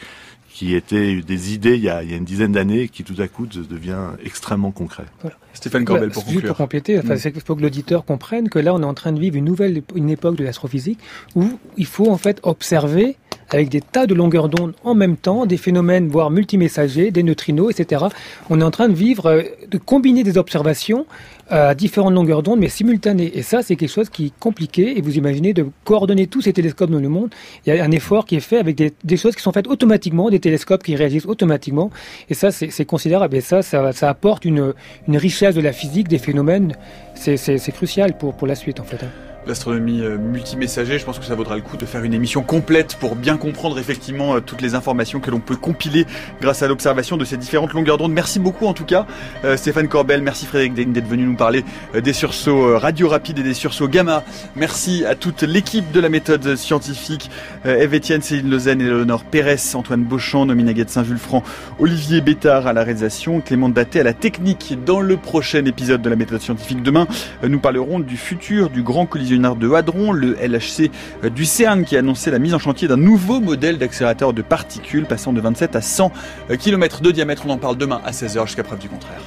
Speaker 3: qui était des idées il y a, il y a une dizaine d'années qui tout à coup devient extrêmement concret.
Speaker 1: Voilà. Stéphane Corbel pour
Speaker 2: conclure. pour compléter, enfin, mmh. il faut que l'auditeur comprenne que là on est en train de vivre une nouvelle une époque de l'astrophysique où il faut en fait observer avec des tas de longueurs d'onde en même temps, des phénomènes voire multimessagers, des neutrinos, etc. On est en train de vivre, de combiner des observations à différentes longueurs d'onde, mais simultanées. Et ça, c'est quelque chose qui est compliqué. Et vous imaginez de coordonner tous ces télescopes dans le monde. Il y a un effort qui est fait avec des, choses qui sont faites automatiquement, des télescopes qui réagissent automatiquement. Et ça, c'est considérable. Et ça, ça, apporte une, richesse de la physique, des phénomènes. C'est crucial pour, pour la suite, en fait.
Speaker 1: L'astronomie euh, multimessager. Je pense que ça vaudra le coup de faire une émission complète pour bien comprendre effectivement euh, toutes les informations que l'on peut compiler grâce à l'observation de ces différentes longueurs d'onde. Merci beaucoup en tout cas euh, Stéphane Corbel, merci Frédéric Daigne d'être venu nous parler des sursauts radio rapides et des sursauts gamma. Merci à toute l'équipe de la méthode scientifique, Eve Etienne, Céline Lezen, Léonore Pérez, Antoine Beauchamp, Nominaguette Saint-Vulfranc, Olivier Bétard à la réalisation, Clément Daté à la technique. Dans le prochain épisode de la méthode scientifique demain, nous parlerons du futur du grand de Hadron, le LHC du CERN qui a annoncé la mise en chantier d'un nouveau modèle d'accélérateur de particules passant de 27 à 100 km de diamètre. On en parle demain à 16h jusqu'à preuve du contraire.